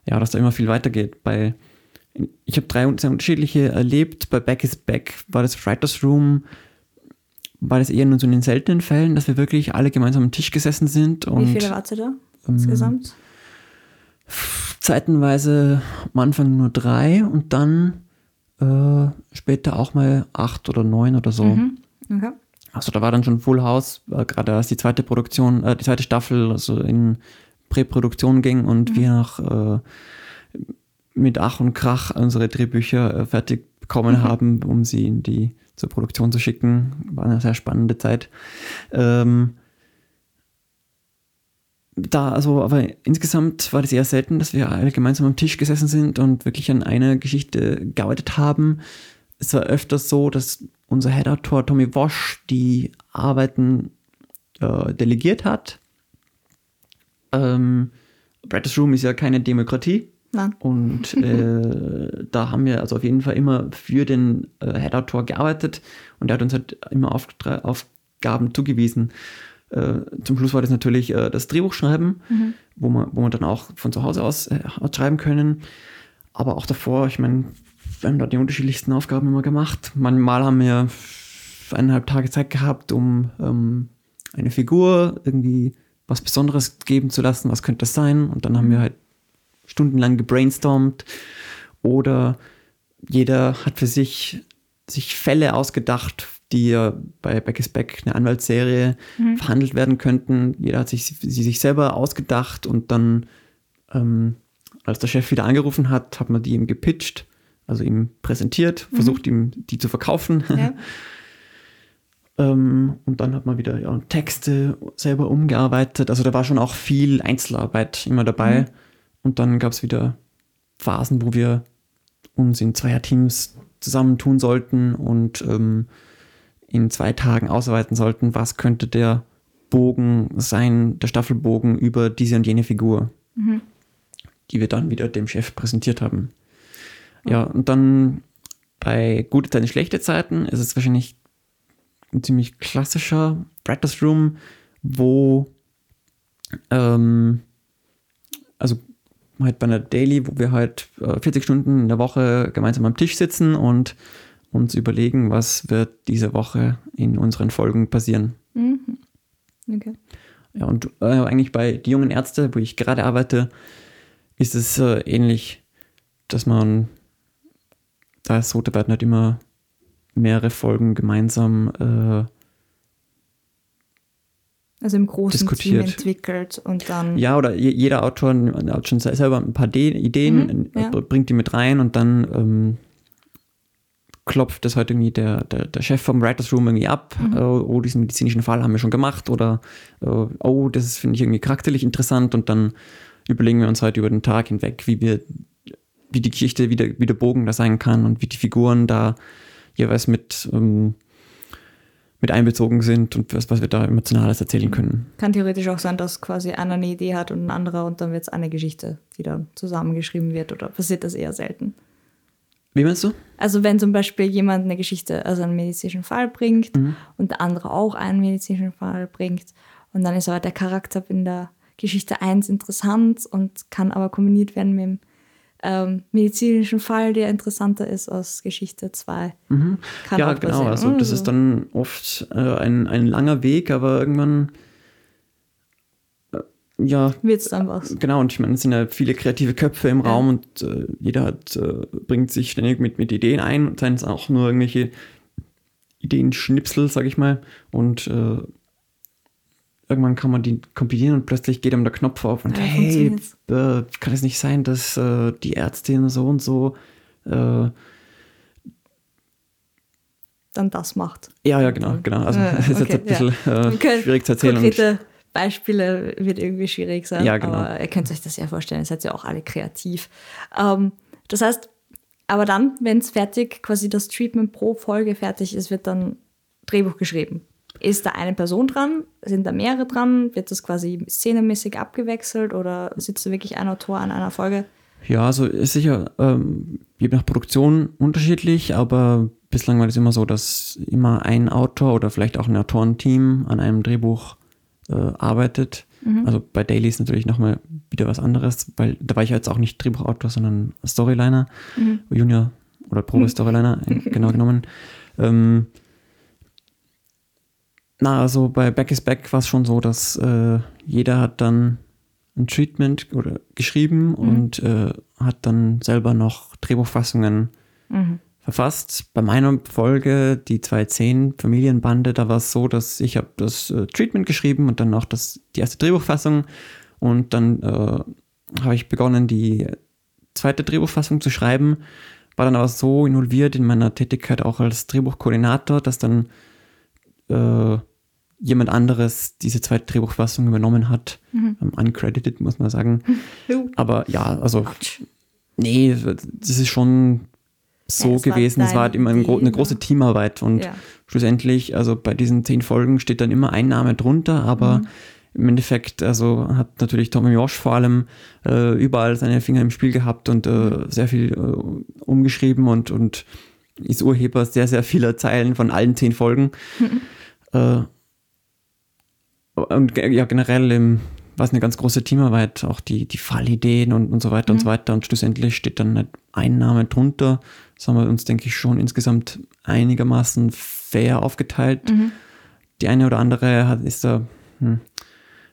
Speaker 3: Ja, dass da immer viel weitergeht. Bei ich habe drei sehr unterschiedliche erlebt. Bei Back is Back war das Writers Room, war das eher nur so in den seltenen Fällen, dass wir wirklich alle gemeinsam am Tisch gesessen sind
Speaker 2: Wie
Speaker 3: und
Speaker 2: viele wart ihr da insgesamt?
Speaker 3: Zeitenweise am Anfang nur drei und dann äh, später auch mal acht oder neun oder so.
Speaker 2: Mhm. Okay.
Speaker 3: Also da war dann schon Full House, äh, gerade als die zweite Produktion, äh, die zweite Staffel also in Präproduktion ging und wir noch äh, mit Ach und Krach unsere Drehbücher äh, fertig bekommen haben, um sie in die zur Produktion zu schicken. War eine sehr spannende Zeit. Ähm, da, also, aber insgesamt war das eher selten, dass wir alle gemeinsam am Tisch gesessen sind und wirklich an einer Geschichte gearbeitet haben. Es war öfters so, dass unser Head-Autor Tommy Wosch die Arbeiten äh, delegiert hat. Ähm, Writers Room ist ja keine Demokratie.
Speaker 2: Nein.
Speaker 3: Und äh, da haben wir also auf jeden Fall immer für den äh, Head-Autor gearbeitet und er hat uns halt immer Aufgaben zugewiesen. Äh, zum Schluss war das natürlich äh, das Drehbuchschreiben, wo, man, wo man dann auch von zu Hause aus äh, hat schreiben können. Aber auch davor, ich meine, wir haben da die unterschiedlichsten Aufgaben immer gemacht. Manchmal haben wir eineinhalb Tage Zeit gehabt, um ähm, eine Figur irgendwie was Besonderes geben zu lassen. Was könnte das sein? Und dann haben wir halt stundenlang gebrainstormt oder jeder hat für sich sich Fälle ausgedacht, die ja bei Back is Back, eine Anwaltsserie,
Speaker 2: Mhm.
Speaker 3: verhandelt werden könnten. Jeder hat sich sie sich selber ausgedacht und dann, ähm, als der Chef wieder angerufen hat, hat man die ihm gepitcht, also ihm präsentiert, versucht ihm die zu verkaufen.
Speaker 2: Mhm. Ja.
Speaker 3: Ähm, und dann hat man wieder ja, Texte selber umgearbeitet. Also da war schon auch viel Einzelarbeit immer dabei.
Speaker 2: Mhm.
Speaker 3: Und dann gab es wieder Phasen, wo wir uns in Zweierteams zusammentun sollten und ähm, in zwei Tagen ausarbeiten sollten, was könnte der Bogen sein, der Staffelbogen über diese und jene Figur,
Speaker 2: Mhm.
Speaker 3: die wir dann wieder dem Chef präsentiert haben. Ja, und dann bei gute Zeiten, schlechte Zeiten ist es wahrscheinlich ein ziemlich klassischer Writers Room, wo ähm, also halt bei einer Daily, wo wir halt äh, 40 Stunden in der Woche gemeinsam am Tisch sitzen und uns überlegen, was wird diese Woche in unseren Folgen passieren.
Speaker 2: Mhm. Okay.
Speaker 3: Ja, und äh, eigentlich bei die jungen Ärzte, wo ich gerade arbeite, ist es äh, ähnlich, dass man, da ist so, da werden halt immer mehrere Folgen gemeinsam äh,
Speaker 2: Also im großen
Speaker 3: Diskutiert.
Speaker 2: Team entwickelt und dann.
Speaker 3: Ja, oder je, jeder Autor hat schon se- selber ein paar De Ideen,
Speaker 2: Mhm, ja.
Speaker 3: bringt die mit rein und dann ähm, klopft das halt irgendwie der, der, der Chef vom Writers Room irgendwie ab.
Speaker 2: Mhm.
Speaker 3: Äh, oh, diesen medizinischen Fall haben wir schon gemacht oder äh, oh, das finde ich irgendwie charakterlich interessant und dann überlegen wir uns halt über den Tag hinweg, wie wir, wie die Geschichte, wie der, wie der Bogen da sein kann und wie die Figuren da jeweils mit, ähm, mit einbezogen sind und was, was wir da Emotionales erzählen können.
Speaker 2: Kann theoretisch auch sein, dass quasi einer eine Idee hat und ein anderer und dann wird es eine Geschichte, die dann zusammengeschrieben wird oder passiert das eher selten.
Speaker 3: Wie meinst du?
Speaker 2: Also wenn zum Beispiel jemand eine Geschichte, also einen medizinischen Fall bringt
Speaker 3: Mhm.
Speaker 2: und der andere auch einen medizinischen Fall bringt und dann ist aber der Charakter in der Geschichte 1 interessant und kann aber kombiniert werden mit dem ähm, medizinischen Fall, der interessanter ist aus Geschichte 2. Kann
Speaker 3: ja, genau.
Speaker 2: passieren.
Speaker 3: Also das ist dann oft äh, ein, ein langer Weg, aber irgendwann ja,
Speaker 2: Wird es dann was.
Speaker 3: genau. Und ich meine, es sind ja viele kreative Köpfe im
Speaker 2: Ja.
Speaker 3: Raum und äh, jeder hat, äh, bringt sich ständig mit, mit Ideen ein und seien es auch nur irgendwelche Ideenschnipsel, sag ich mal. Und äh, irgendwann kann man die kombinieren und plötzlich geht einem der Knopf auf und
Speaker 2: Ja,
Speaker 3: hey, äh, kann es nicht sein, dass äh, die Ärztin so und so äh,
Speaker 2: Dann das macht.
Speaker 3: Ja, ja, genau, genau. Also
Speaker 2: Ja,
Speaker 3: das ist jetzt
Speaker 2: okay,
Speaker 3: ein bisschen
Speaker 2: Okay,
Speaker 3: schwierig zu erzählen. Und,
Speaker 2: Konkrete Beispiele wird irgendwie schwierig sein,
Speaker 3: Ja, genau.
Speaker 2: aber ihr könnt euch das ja vorstellen, ihr seid ja auch alle kreativ. Ähm, das heißt, aber dann, wenn es fertig, quasi das Treatment pro Folge fertig ist, wird dann Drehbuch geschrieben. Ist da eine Person dran? Sind da mehrere dran? Wird das quasi szenemäßig abgewechselt oder sitzt da wirklich ein Autor an einer Folge?
Speaker 3: ja, also ist sicher ähm, je nach Produktion unterschiedlich, aber bislang war das immer so, dass immer ein Autor oder vielleicht auch ein Autorenteam an einem Drehbuch äh, arbeitet. Also bei Daily ist natürlich nochmal wieder was anderes, weil da war ich jetzt auch nicht Drehbuchautor, sondern Storyliner, Junior oder Probe-Storyliner, äh, genau genommen. Ähm, na, also bei Back is Back war es schon so, dass äh, jeder hat dann ein Treatment oder geschrieben und äh, hat dann selber noch Drehbuchfassungen verfasst. Bei meiner Folge, die 210 Familienbande, da war es so, dass ich habe das äh, Treatment geschrieben und dann auch das, die erste Drehbuchfassung und dann äh, habe ich begonnen, die zweite Drehbuchfassung zu schreiben, war dann aber so involviert in meiner Tätigkeit auch als Drehbuchkoordinator, dass dann äh, jemand anderes diese zweite Drehbuchfassung übernommen hat. Ähm, uncredited, muss man sagen. Aber ja, also, nee, das ist schon so
Speaker 2: Ja, es war
Speaker 3: gewesen. Es war halt
Speaker 2: deine
Speaker 3: immer ein
Speaker 2: Idee,
Speaker 3: eine
Speaker 2: ne?
Speaker 3: große Teamarbeit und
Speaker 2: Ja.
Speaker 3: schlussendlich, also bei diesen zehn Folgen steht dann immer ein Name drunter, aber
Speaker 2: Mhm.
Speaker 3: im Endeffekt, also hat natürlich Tommy Josh vor allem äh, überall seine Finger im Spiel gehabt und äh,
Speaker 2: Mhm.
Speaker 3: sehr viel äh, umgeschrieben und, und ist Urheber sehr, sehr vieler Zeilen von allen zehn Folgen. äh, und ja, generell im, war es eine ganz große Teamarbeit, auch die, die Fallideen und, und so weiter und so weiter. Und schlussendlich steht dann nicht ein Name drunter. Das haben wir uns, denke ich, schon insgesamt einigermaßen fair aufgeteilt. Die eine oder andere hat, ist da hm,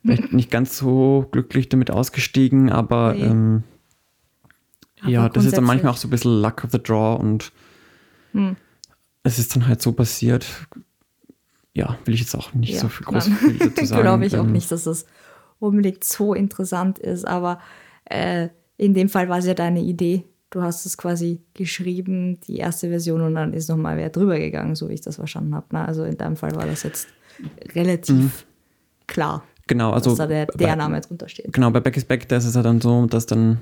Speaker 3: vielleicht nicht ganz so glücklich damit ausgestiegen, aber
Speaker 2: Nee.
Speaker 3: ähm,
Speaker 2: Aber
Speaker 3: ja, das ist dann manchmal auch so ein bisschen Luck of the Draw und
Speaker 2: Hm.
Speaker 3: es ist dann halt so passiert. Ja, will ich jetzt auch nicht
Speaker 2: Ja,
Speaker 3: so viel groß dazu sagen.
Speaker 2: Glaube ich auch
Speaker 3: Ähm,
Speaker 2: nicht, dass das unbedingt so interessant ist, aber äh, in dem Fall war es ja deine Idee. Du hast es quasi geschrieben, die erste Version, und dann ist nochmal wer drüber gegangen, so wie ich das verstanden habe. Ne? Also in deinem Fall war das jetzt relativ klar,
Speaker 3: Genau, also
Speaker 2: dass da der, der
Speaker 3: bei-
Speaker 2: Name drunter steht.
Speaker 3: Genau, bei Back is Back, da ist es ja dann so, dass dann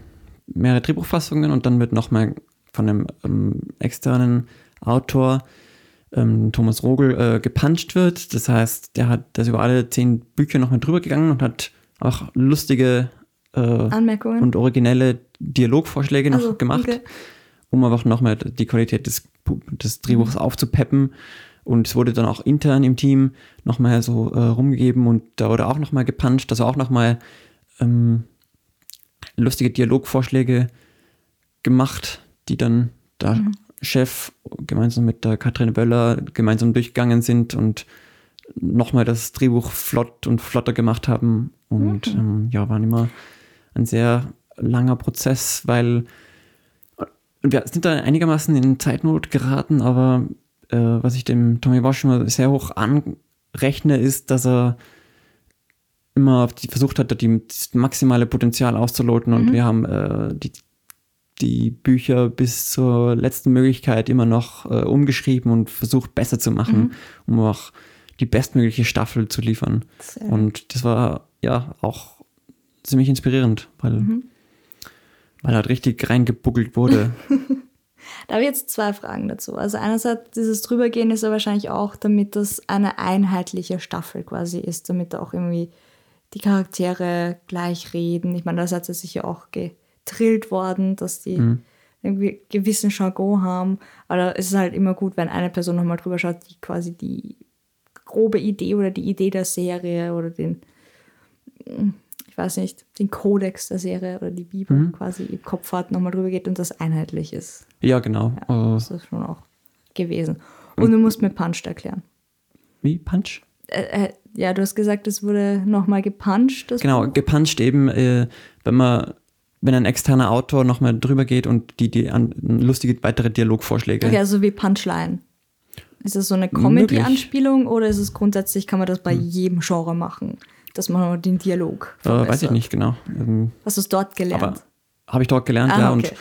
Speaker 3: mehrere Drehbuchfassungen und dann wird nochmal von einem ähm, externen Autor, ähm, Thomas Rogel, äh, gepuncht wird. Das heißt, der hat ist über alle zehn Bücher nochmal drüber gegangen und hat auch lustige äh,
Speaker 2: Anmerkungen?
Speaker 3: und originelle Dialogvorschläge noch
Speaker 2: Also,
Speaker 3: gemacht,
Speaker 2: okay.
Speaker 3: um einfach nochmal die Qualität des, des Drehbuchs aufzupeppen. Und es wurde dann auch intern im Team nochmal so äh, rumgegeben und da wurde auch nochmal gepuncht, also auch nochmal ähm, lustige Dialogvorschläge gemacht, die dann der
Speaker 2: Mhm.
Speaker 3: Chef gemeinsam mit der Katrin Böller gemeinsam durchgegangen sind und nochmal das Drehbuch flott und flotter gemacht haben. Und ähm, ja, waren immer ein sehr langer Prozess, weil wir sind da einigermaßen in Zeitnot geraten, aber äh, was ich dem Tommy Walsh immer sehr hoch anrechne, ist, dass er immer versucht hat, die, das maximale Potenzial auszuloten. Und wir haben äh, die, die Bücher bis zur letzten Möglichkeit immer noch äh, umgeschrieben und versucht besser zu machen, um auch die bestmögliche Staffel zu liefern.
Speaker 2: Sehr
Speaker 3: Und das war ja auch ziemlich inspirierend, weil, weil halt richtig reingebuckelt wurde.
Speaker 2: Da habe ich jetzt zwei Fragen dazu. Also einerseits, dieses Drübergehen ist ja wahrscheinlich auch, damit das eine einheitliche Staffel quasi ist, damit da auch irgendwie die Charaktere gleich reden. Ich meine, da seid ihr sicher auch getrillt worden, dass die irgendwie gewissen Jargon haben. Aber es ist halt immer gut, wenn eine Person nochmal drüber schaut, die quasi die grobe Idee oder die Idee der Serie oder den, ich weiß nicht, den Kodex der Serie oder die Bibel quasi im Kopf hat, nochmal drüber geht und das einheitlich ist.
Speaker 3: ja, genau. Äh,
Speaker 2: Das ist schon auch gewesen. Und du musst mir Punch erklären.
Speaker 3: wie? Punch?
Speaker 2: Äh, äh, ja, du hast gesagt, es wurde nochmal gepuncht. Das
Speaker 3: Genau,
Speaker 2: Buch.
Speaker 3: gepuncht eben, äh, wenn man, wenn ein externer Autor nochmal drüber geht und die, die an, lustige weitere Dialogvorschläge.
Speaker 2: Okay, also wie Punchline. Ist das so eine. Comedy-Anspielung oder ist es grundsätzlich, kann man das bei jedem Genre machen, dass man den Dialog
Speaker 3: äh, weiß ich
Speaker 2: verbessert?
Speaker 3: nicht genau. Ähm,
Speaker 2: Hast du es dort gelernt?
Speaker 3: aber habe ich dort gelernt,
Speaker 2: ah,
Speaker 3: ja.
Speaker 2: okay.
Speaker 3: Und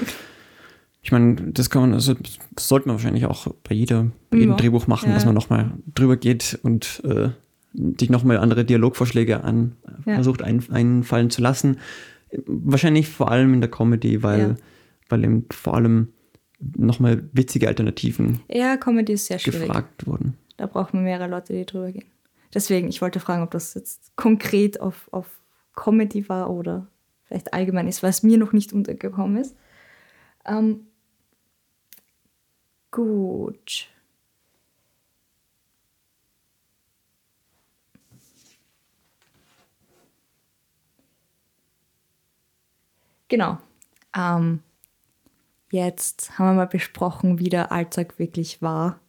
Speaker 3: ich meine, das kann man, also, das sollte man wahrscheinlich auch bei, jeder, bei jedem
Speaker 2: Ja.
Speaker 3: Drehbuch machen,
Speaker 2: Ja.
Speaker 3: dass man nochmal drüber geht und äh, sich nochmal andere Dialogvorschläge an,
Speaker 2: Ja.
Speaker 3: versucht ein, einfallen zu lassen. Wahrscheinlich vor allem in der Comedy, weil, weil eben vor allem nochmal witzige Alternativen
Speaker 2: ja, Comedy ist sehr schwierig.
Speaker 3: gefragt wurden.
Speaker 2: Da braucht man mehrere Leute, die drüber gehen. Deswegen, ich wollte fragen, ob das jetzt konkret auf, auf Comedy war oder vielleicht allgemein ist, es mir noch nicht untergekommen ist. Ähm, gut. Genau. Ähm, jetzt haben wir mal besprochen, wie der Alltag wirklich war.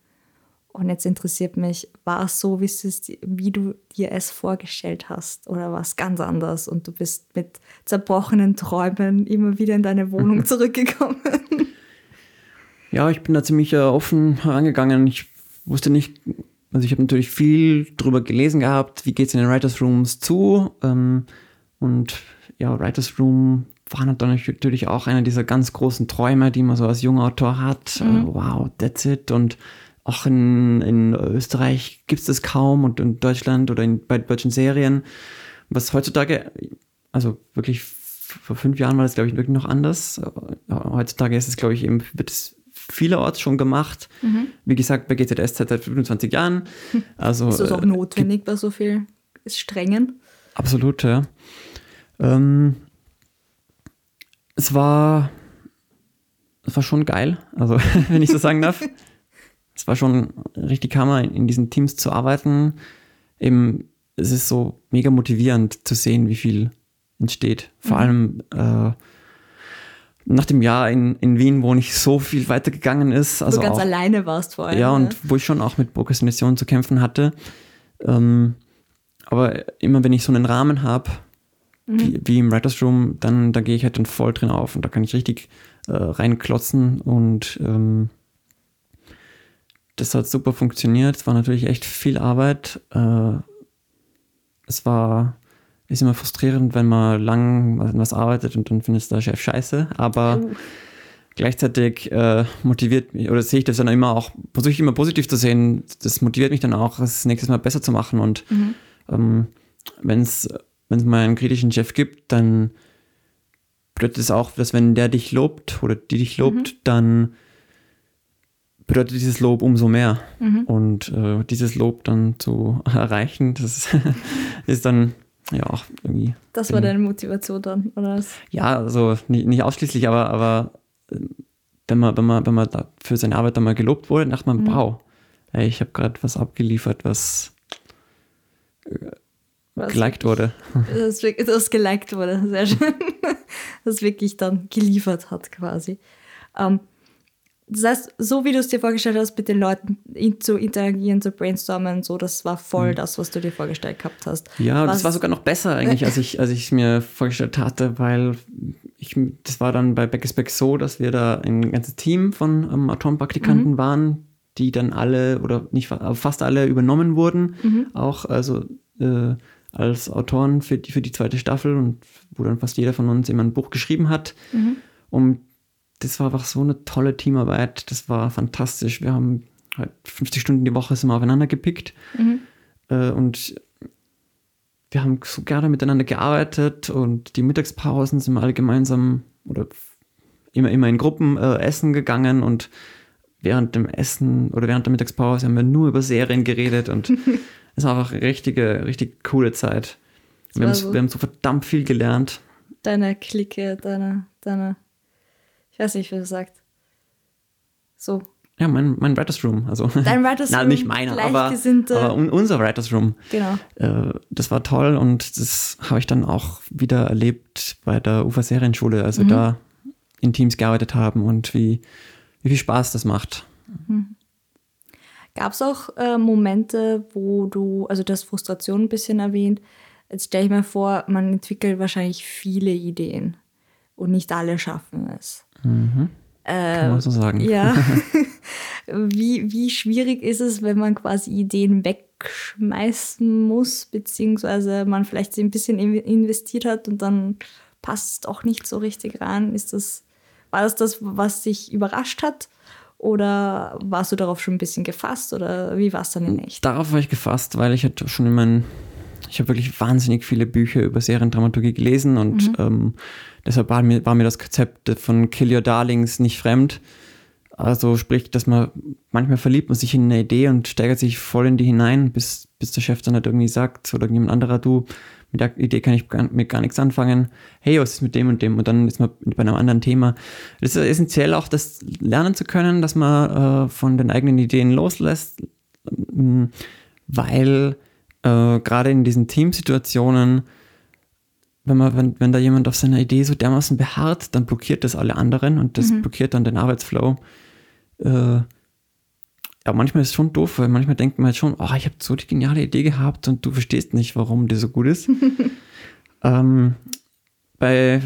Speaker 2: Und jetzt interessiert mich, war es so, wie, es wie du dir es vorgestellt hast? Oder war es ganz anders und du bist mit zerbrochenen Träumen immer wieder in deine Wohnung zurückgekommen?
Speaker 3: Ja, ich bin da ziemlich äh, offen herangegangen. Ich wusste nicht, also ich habe natürlich viel drüber gelesen gehabt, wie geht es in den Writers Rooms zu. Ähm, und ja, Writers Room war natürlich auch einer dieser ganz großen Träume, die man so als junger Autor hat. Äh, wow, that's it. Und auch in, in Österreich gibt es das kaum und in Deutschland oder in, bei deutschen Serien. Was heutzutage, also wirklich vor fünf Jahren war das, glaube ich, wirklich noch anders. Ja, Heutzutage ist es, glaube ich, eben, wird es vielerorts schon gemacht. Wie gesagt, bei GZSZ seit 25 Jahren. Also,
Speaker 2: Ist das auch
Speaker 3: äh,
Speaker 2: notwendig bei so viel Strengen?
Speaker 3: Absolut, ja. Ähm, es war, es war schon geil, also wenn ich so sagen darf. Es war schon richtig Hammer, in, diesen Teams zu arbeiten. Eben, es ist so mega motivierend zu sehen, wie viel entsteht. Vor allem äh, nach dem Jahr in, in Wien, wo nicht so viel weitergegangen ist. Also
Speaker 2: du ganz
Speaker 3: auch,
Speaker 2: alleine warst vor allem.
Speaker 3: ja,
Speaker 2: ne?
Speaker 3: und wo ich schon auch mit Prokrastination zu kämpfen hatte. Ähm, aber immer wenn ich so einen Rahmen habe, wie, wie im Writers Room, dann da gehe ich halt dann voll drin auf und da kann ich richtig äh, reinklotzen und ähm, das hat super funktioniert. Es war natürlich echt viel Arbeit. Äh, es war, ist immer frustrierend, wenn man lang an was arbeitet und dann findet der Chef scheiße. Aber
Speaker 2: Oh.
Speaker 3: gleichzeitig äh, motiviert mich, oder sehe ich das dann immer auch, versuche ich immer positiv zu sehen. Das motiviert mich dann auch, es nächstes Mal besser zu machen. Und ähm, wenn es mal einen kritischen Chef gibt, dann bedeutet es auch, dass wenn der dich lobt oder die dich lobt, dann bedeutet dieses Lob umso mehr. Und äh, dieses Lob dann zu erreichen, das ist dann ja auch irgendwie.
Speaker 2: Das war deine Motivation dann, oder? was?
Speaker 3: Ja, also nicht, nicht ausschließlich, aber, aber äh, wenn man, wenn man, wenn man da für seine Arbeit dann mal gelobt wurde, dachte man, wow, ey, ich habe gerade was abgeliefert, was
Speaker 2: Was?
Speaker 3: geliked wurde.
Speaker 2: Das, das geliked wurde, sehr schön. Das wirklich dann geliefert hat quasi. Ähm, das heißt, so wie du es dir vorgestellt hast, mit den Leuten in, zu interagieren, zu brainstormen, so, das war voll das, was du dir vorgestellt gehabt hast.
Speaker 3: Ja,
Speaker 2: Was-
Speaker 3: das war sogar noch besser eigentlich, als ich als ich es mir vorgestellt hatte, weil ich, das war dann bei Back is Back so, dass wir da ein ganzes Team von ähm, Autorenpraktikanten waren, die dann alle oder nicht fast alle übernommen wurden, auch also äh, als Autoren für die, für die zweite Staffel und wo dann fast jeder von uns immer ein Buch geschrieben hat. Und das war einfach so eine tolle Teamarbeit, das war fantastisch. Wir haben halt 50 Stunden die Woche wir aufeinander gepickt äh, und wir haben so gerne miteinander gearbeitet und die Mittagspausen sind wir alle gemeinsam oder immer, immer in Gruppen äh, essen gegangen und während dem Essen oder während der Mittagspause haben wir nur über Serien geredet und es war einfach eine richtige, richtig coole Zeit. Wir haben,
Speaker 2: so-
Speaker 3: wir haben so verdammt viel gelernt.
Speaker 2: Deine Clique, deine, deine, ich weiß nicht, wie du sagt. So,
Speaker 3: Ja, mein, mein Writers Room. Also,
Speaker 2: Dein Writers
Speaker 3: Nein,
Speaker 2: Room,
Speaker 3: nicht meiner, aber, aber un, unser Writers Room.
Speaker 2: genau.
Speaker 3: Äh, das war toll und das habe ich dann auch wieder erlebt bei der UFA Serienschule, als wir da in Teams gearbeitet haben und wie, wie viel Spaß das macht.
Speaker 2: Gab es auch äh, Momente, wo du, also du hast Frustration ein bisschen erwähnt. Jetzt stelle ich mir vor, man entwickelt wahrscheinlich viele Ideen und nicht alle schaffen es.
Speaker 3: Kann man so sagen.
Speaker 2: Ja. wie, wie schwierig ist es, wenn man quasi Ideen wegschmeißen muss, beziehungsweise man vielleicht ein bisschen in- investiert hat und dann passt es auch nicht so richtig rein? Ist das, war das das, was dich überrascht hat? Oder warst du darauf schon ein bisschen gefasst? Oder wie war es dann in echt?
Speaker 3: Darauf war ich gefasst, weil ich hatte schon in meinen, ich habe wirklich wahnsinnig viele Bücher über Seriendramaturgie gelesen und ähm, deshalb war mir, war mir das Konzept von Kill Your Darlings nicht fremd. Also sprich, dass man manchmal verliebt man sich in eine Idee und steigert sich voll in die hinein, bis, bis der Chef dann halt irgendwie sagt oder irgendjemand anderer, du, mit der Idee kann ich gar, mit gar nichts anfangen. Hey, was ist mit dem und dem? Und dann ist man bei einem anderen Thema. Es ist essentiell auch, das lernen zu können, dass man äh, von den eigenen Ideen loslässt, ähm, weil äh, gerade in diesen Teamsituationen, wenn, man, wenn, wenn da jemand auf seiner Idee so dermaßen beharrt, dann blockiert das alle anderen und das blockiert dann den Arbeitsflow. Äh, ja, manchmal ist es schon doof, weil manchmal denkt man halt schon, oh, ich habe so die geniale Idee gehabt und du verstehst nicht, warum die so gut ist. ähm, bei,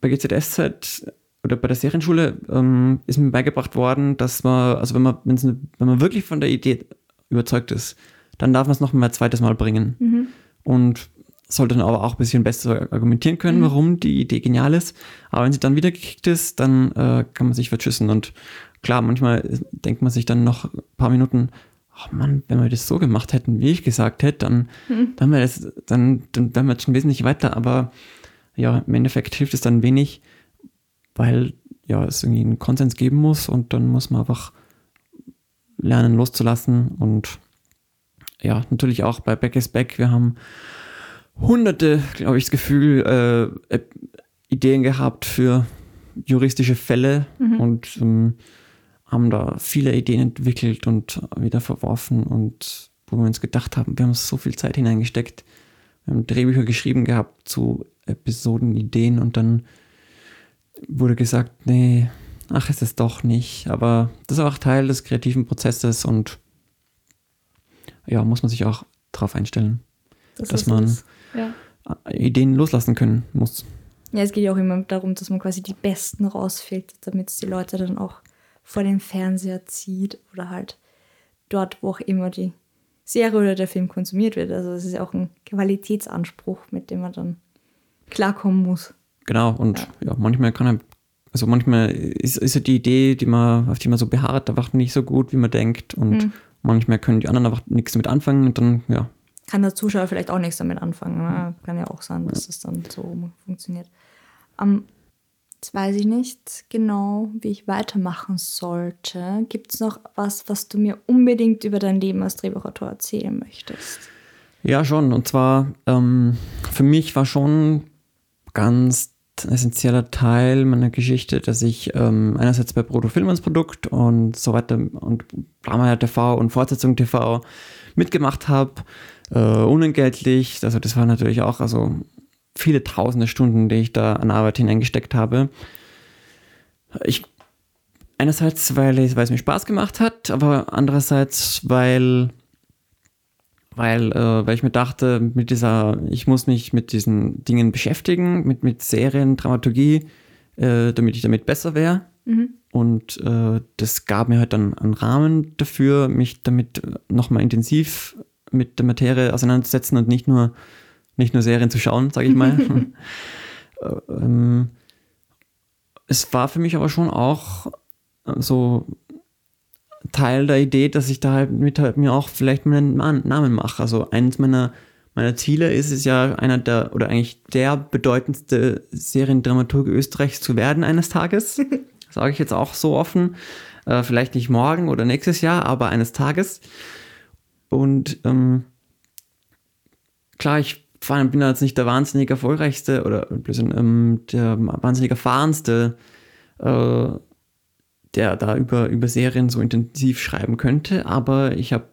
Speaker 3: bei GZSZ oder bei der Serienschule ähm, ist mir beigebracht worden, dass man, also wenn man, ne, wenn man wirklich von der Idee überzeugt ist, dann darf man es noch mal ein zweites Mal bringen. Und sollte dann aber auch ein bisschen besser argumentieren können, warum die Idee genial ist. Aber wenn sie dann wieder gekickt ist, dann äh, kann man sich verschüssen. Und klar, manchmal denkt man sich dann noch ein paar Minuten, oh Mann, wenn wir das so gemacht hätten, wie ich gesagt hätte, dann, dann wäre das, dann, dann wären wir jetzt schon wesentlich weiter. Aber ja, im Endeffekt hilft es dann wenig, weil ja es irgendwie einen Konsens geben muss und dann muss man einfach lernen loszulassen. Und ja, natürlich auch bei Back is Back, wir haben hunderte, glaube ich, das Gefühl, äh, Ideen gehabt für juristische Fälle und ähm, haben da viele Ideen entwickelt und wieder verworfen und wo wir uns gedacht haben, wir haben so viel Zeit hineingesteckt. Wir haben Drehbücher geschrieben gehabt zu Episodenideen und dann wurde gesagt, nee, ach, ist es doch nicht. Aber das ist auch Teil des kreativen Prozesses und ja, muss man sich auch drauf einstellen,
Speaker 2: Das
Speaker 3: dass man.
Speaker 2: Ja.
Speaker 3: Ideen loslassen können muss.
Speaker 2: ja, es geht ja auch immer darum, dass man quasi die Besten rausfiltert, damit es die Leute dann auch vor den Fernseher zieht oder halt dort, wo auch immer die Serie oder der Film konsumiert wird. Also es ist ja auch ein Qualitätsanspruch, mit dem man dann klarkommen muss.
Speaker 3: Genau, und ja, ja manchmal kann er, also manchmal ist, ist ja die Idee, die man, auf die man so beharrt, einfach nicht so gut, wie man denkt. Und mhm. manchmal können die anderen einfach nichts damit anfangen und dann, ja.
Speaker 2: Kann der Zuschauer vielleicht auch nichts damit anfangen. Ne? Kann ja auch sein, dass es dann so funktioniert. Um, Jetzt weiß ich nicht genau, wie ich weitermachen sollte. Gibt es noch was, was du mir unbedingt über dein Leben als Drehbuchautor erzählen möchtest?
Speaker 3: Ja, schon. Und zwar, ähm, für mich war schon ganz essentieller Teil meiner Geschichte, dass ich ähm, einerseits bei Proto Filmans Produkt und so weiter und Blameier TV und Fortsetzung TV mitgemacht habe, äh, unentgeltlich. Also das war natürlich auch, also viele tausende Stunden, die ich da an Arbeit hineingesteckt habe. Ich, einerseits, weil, weil es mir Spaß gemacht hat, aber andererseits, weil, weil, äh, weil ich mir dachte, mit dieser, ich muss mich mit diesen Dingen beschäftigen, mit, mit Serien, Dramaturgie, äh, damit ich damit besser wäre. Mhm. Und äh, das gab mir halt dann einen Rahmen dafür, mich damit nochmal intensiv mit der Materie auseinanderzusetzen und nicht nur nicht nur Serien zu schauen, sage ich mal. ähm, es war für mich aber schon auch so Teil der Idee, dass ich da halt mit halt mir auch vielleicht meinen Namen mache. Also eines meiner, meiner Ziele ist es ja, einer der oder eigentlich der bedeutendste Seriendramaturg Österreichs zu werden eines Tages. Sage ich jetzt auch so offen. Äh, vielleicht nicht morgen oder nächstes Jahr, aber eines Tages. Und ähm, klar, ich vor allem bin da jetzt nicht der wahnsinnig erfolgreichste oder ähm, der wahnsinnig erfahrenste, äh, der da über, über Serien so intensiv schreiben könnte, aber ich habe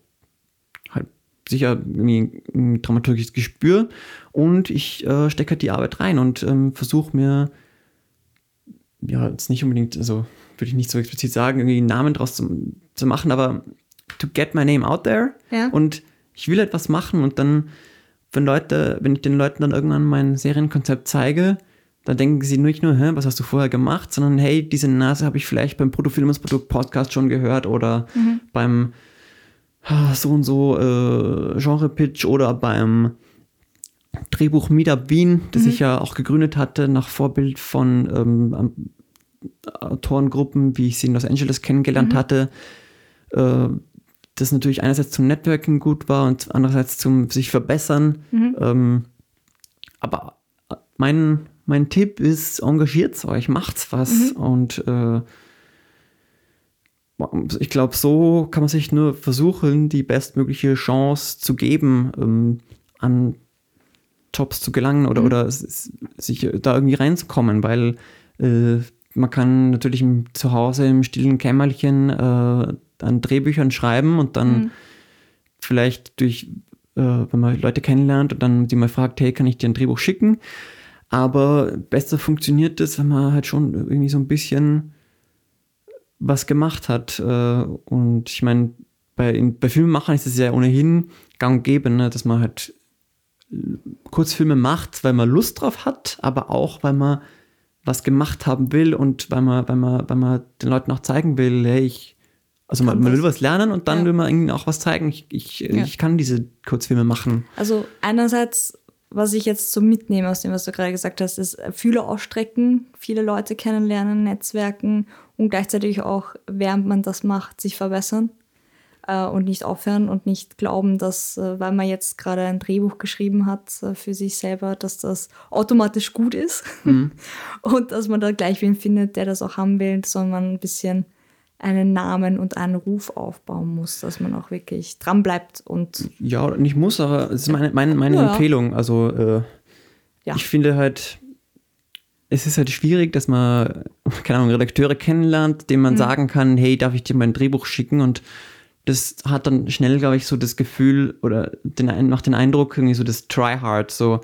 Speaker 3: halt sicher irgendwie ein dramaturgisches Gespür und ich äh, stecke halt die Arbeit rein und ähm, versuche mir, ja, jetzt nicht unbedingt, also würde ich nicht so explizit sagen, irgendwie einen Namen draus zu, zu machen, aber to get my name out there. Ja. und ich will etwas machen und dann wenn Leute, wenn ich den Leuten dann irgendwann mein Serienkonzept zeige, dann denken sie nicht nur, Hä, was hast du vorher gemacht, sondern hey, diese Nase habe ich vielleicht beim Protofilmes Produkt Podcast schon gehört oder mhm. beim so und so äh, Genre Pitch oder beim Drehbuch Meetup Wien, das mhm. ich ja auch gegründet hatte, nach Vorbild von ähm, Autorengruppen, wie ich sie in Los Angeles kennengelernt mhm. hatte. Äh, das natürlich einerseits zum Networking gut war und andererseits zum sich verbessern. Mhm. Ähm, aber mein, mein Tipp ist, engagiert euch, macht's was. Mhm. Und äh, ich glaube, so kann man sich nur versuchen, die bestmögliche Chance zu geben, ähm, an Jobs zu gelangen oder, mhm. oder sich da irgendwie reinzukommen, weil äh, man kann natürlich im, zu Hause im stillen Kämmerchen äh, an Drehbüchern schreiben und dann mhm. vielleicht durch, äh, wenn man Leute kennenlernt und dann die mal fragt, hey, kann ich dir ein Drehbuch schicken? Aber besser funktioniert das, wenn man halt schon irgendwie so ein bisschen was gemacht hat. Äh, und ich meine, bei, bei Filmemachern ist es ja ohnehin gang und gäbe, ne, dass man halt Kurzfilme macht, weil man Lust drauf hat, aber auch, weil man was gemacht haben will und weil man, weil man, weil man den Leuten auch zeigen will, hey, ich, also man, man, will was lernen und dann ja. will man ihnen auch was zeigen. Ich, ich, ja. ich kann diese Kurzfilme machen.
Speaker 2: Also einerseits, was ich jetzt so mitnehme aus dem, was du gerade gesagt hast, ist Fühler ausstrecken, viele Leute kennenlernen, Netzwerken und gleichzeitig auch, während man das macht, sich verbessern äh, und nicht aufhören und nicht glauben, dass, äh, weil man jetzt gerade ein Drehbuch geschrieben hat äh, für sich selber, dass das automatisch gut ist mhm. und dass man da gleich wen findet, der das auch haben will, sondern ein bisschen einen Namen und einen Ruf aufbauen muss, dass man auch wirklich dran bleibt und.
Speaker 3: Ja, nicht muss, aber es ist meine, meine, meine ja. Empfehlung. Also äh, ja. ich finde halt, es ist halt schwierig, dass man, keine Ahnung, Redakteure kennenlernt, denen man mhm. sagen kann, hey, darf ich dir mein Drehbuch schicken? Und das hat dann schnell, glaube ich, so das Gefühl oder den, noch den Eindruck, irgendwie so das Try Hard, so,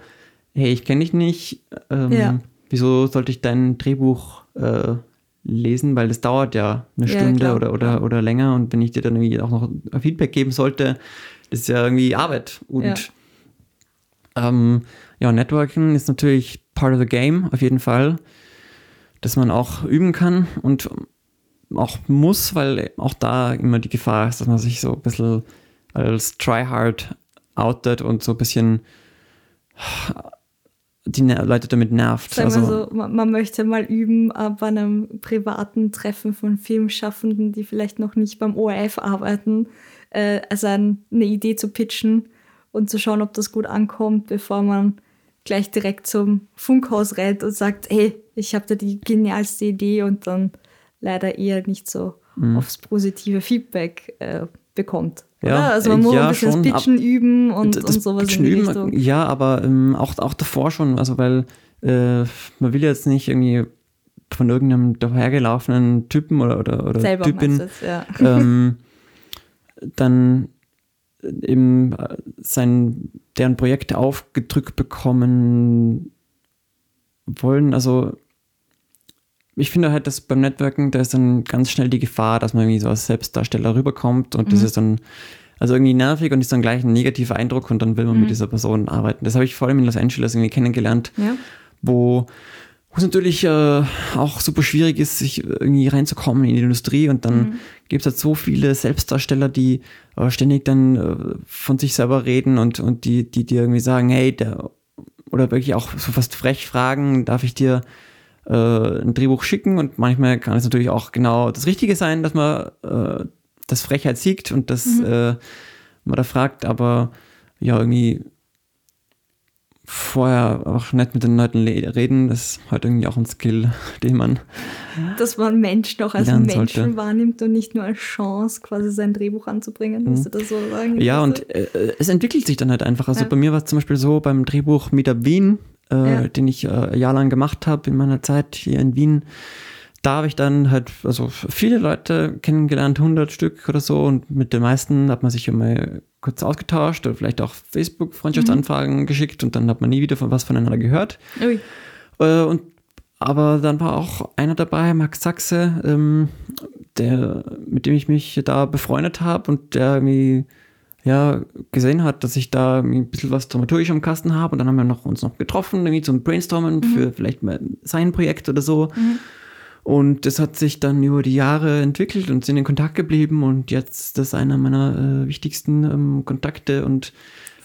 Speaker 3: hey, ich kenne dich nicht, ähm, ja. wieso sollte ich dein Drehbuch äh, lesen, weil das dauert ja eine Stunde ja, oder, oder, oder länger. Und wenn ich dir dann irgendwie auch noch Feedback geben sollte, das ist ja irgendwie Arbeit. Und ja. Ähm, ja, Networking ist natürlich part of the game, auf jeden Fall, dass man auch üben kann und auch muss, weil auch da immer die Gefahr ist, dass man sich so ein bisschen als Tryhard outet und so ein bisschen die Leute damit nervt.
Speaker 2: Sagen wir also, so, man, man, möchte mal üben äh, bei einem privaten Treffen von Filmschaffenden, die vielleicht noch nicht beim ORF arbeiten, äh, also eine Idee zu pitchen und zu schauen, ob das gut ankommt, bevor man gleich direkt zum Funkhaus rennt und sagt, hey, ich habe da die genialste Idee und dann leider eher nicht so mhm. aufs positive Feedback äh, bekommt. Ja, also man muss ja, ein bisschen schon, das Pitchen üben und, das und sowas Pitchen in die Richtung.
Speaker 3: Üben, ja, aber ähm, auch, auch davor schon, also weil äh, man will jetzt nicht irgendwie von irgendeinem dahergelaufenen Typen oder, oder, oder Selber Typin es, ja. ähm, dann eben äh, sein, deren Projekte aufgedrückt bekommen wollen. Also ich finde halt, dass beim Networken, da ist dann ganz schnell die Gefahr, dass man irgendwie so als Selbstdarsteller rüberkommt und mhm. das ist dann also irgendwie nervig und ist dann gleich ein negativer Eindruck und dann will man mhm. mit dieser Person arbeiten. Das habe ich vor allem in Los Angeles irgendwie kennengelernt, ja. wo wo es natürlich äh, auch super schwierig ist, sich irgendwie reinzukommen in die Industrie und dann mhm. gibt es halt so viele Selbstdarsteller, die äh, ständig dann äh, von sich selber reden und, und die, die dir irgendwie sagen, hey, der, oder wirklich auch so fast frech fragen, darf ich dir äh, ein Drehbuch schicken und manchmal kann es natürlich auch genau das Richtige sein, dass man äh, das Frechheit siegt und dass mhm. äh, man da fragt, aber ja, irgendwie vorher auch nicht mit den Leuten reden, das ist halt irgendwie auch ein Skill, den man.
Speaker 2: Dass man Menschen auch als Menschen sollte. wahrnimmt und nicht nur als Chance, quasi sein Drehbuch anzubringen, mhm. du das so sagen?
Speaker 3: Ja, und äh, es entwickelt sich dann halt einfach. Also ja. bei mir war es zum Beispiel so beim Drehbuch Meetup Wien, ja. den ich äh, jahrelang gemacht habe in meiner Zeit hier in Wien da habe ich dann halt also viele Leute kennengelernt, 100 Stück oder so und mit den meisten hat man sich immer kurz ausgetauscht oder vielleicht auch Facebook-Freundschaftsanfragen mhm. geschickt und dann hat man nie wieder von was voneinander gehört. Ui. Äh, und aber dann war auch einer dabei, Max Sachse, ähm, der, mit dem ich mich da befreundet habe und der irgendwie ja, gesehen hat, dass ich da ein bisschen was dramaturgisch am Kasten habe und dann haben wir noch, uns noch getroffen, irgendwie zum Brainstormen mhm. für vielleicht mal sein Projekt oder so. Mhm. Und das hat sich dann über die Jahre entwickelt und sind in Kontakt geblieben. Und jetzt das ist einer meiner äh, wichtigsten ähm, Kontakte und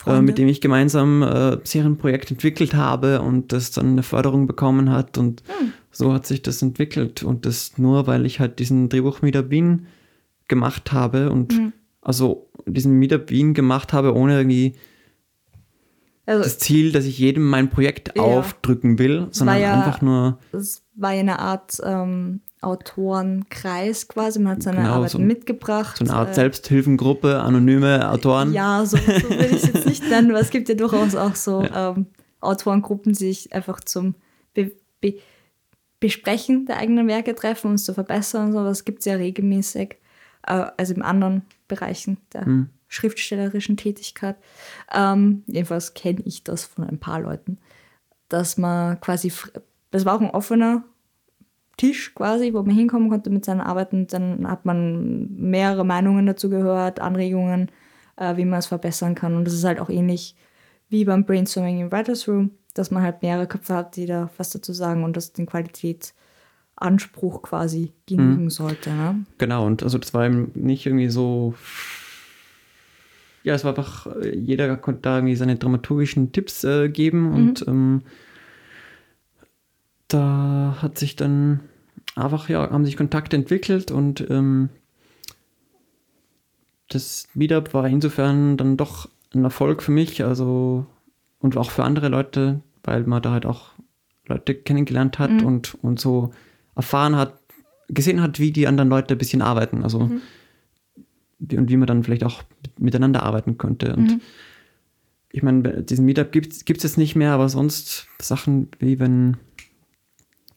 Speaker 3: äh, mit dem ich gemeinsam äh, Serienprojekt entwickelt habe und das dann eine Förderung bekommen hat. Und hm. so hat sich das entwickelt. Und das nur, weil ich halt diesen Drehbuch Meetup Wien gemacht habe und hm. Also diesen Meetup Wien gemacht habe, ohne irgendwie also, das Ziel, dass ich jedem mein Projekt ja. aufdrücken will, sondern ja, einfach nur.
Speaker 2: Es war ja eine Art ähm, Autorenkreis quasi. Man hat seine genau, Arbeiten so, mitgebracht.
Speaker 3: So eine Art äh, Selbsthilfengruppe, anonyme Autoren.
Speaker 2: Ja, so, so will ich es jetzt nicht nennen, aber es gibt ja durchaus auch so ja. ähm, Autorengruppen, die sich einfach zum Be Be Besprechen der eigenen Werke treffen, um es zu verbessern und so. Das gibt es ja regelmäßig. Äh, also in anderen Bereichen der hm schriftstellerischen Tätigkeit. Ähm, jedenfalls kenne ich das von ein paar Leuten, dass man quasi, das war auch ein offener Tisch quasi, wo man hinkommen konnte mit seinen Arbeiten. Dann hat man mehrere Meinungen dazu gehört, Anregungen, äh, wie man es verbessern kann. Und das ist halt auch ähnlich wie beim Brainstorming im Writers Room, dass man halt mehrere Köpfe hat, die da was dazu sagen und das den Qualitätsanspruch quasi genügen mhm. sollte. Ne?
Speaker 3: Genau, und also das war eben nicht irgendwie so ja, es war einfach, äh, jeder konnte da irgendwie seine dramaturgischen Tipps äh, geben mhm. und ähm, da hat sich dann einfach, ja, haben sich Kontakte entwickelt und ähm, das Meetup war insofern dann doch ein Erfolg für mich, also und auch für andere Leute, weil man da halt auch Leute kennengelernt hat mhm. und, und so erfahren hat, gesehen hat, wie die anderen Leute ein bisschen arbeiten. Also mhm und wie man dann vielleicht auch miteinander arbeiten könnte. Und mhm. ich meine, diesen Meetup gibt es jetzt nicht mehr, aber sonst Sachen wie wenn,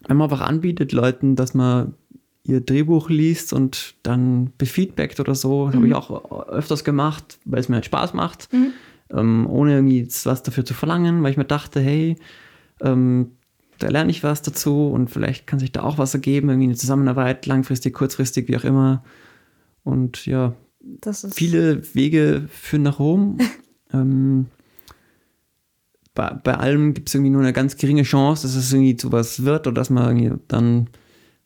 Speaker 3: wenn man einfach anbietet Leuten, dass man ihr Drehbuch liest und dann befeedbackt oder so, mhm. habe ich auch öfters gemacht, weil es mir halt Spaß macht, mhm. ähm, ohne irgendwie was dafür zu verlangen, weil ich mir dachte, hey, ähm, da lerne ich was dazu und vielleicht kann sich da auch was ergeben, irgendwie eine Zusammenarbeit, langfristig, kurzfristig, wie auch immer. Und ja, viele Wege führen nach Rom. ähm, bei, bei allem gibt es irgendwie nur eine ganz geringe Chance, dass es irgendwie zu was wird oder dass man irgendwie dann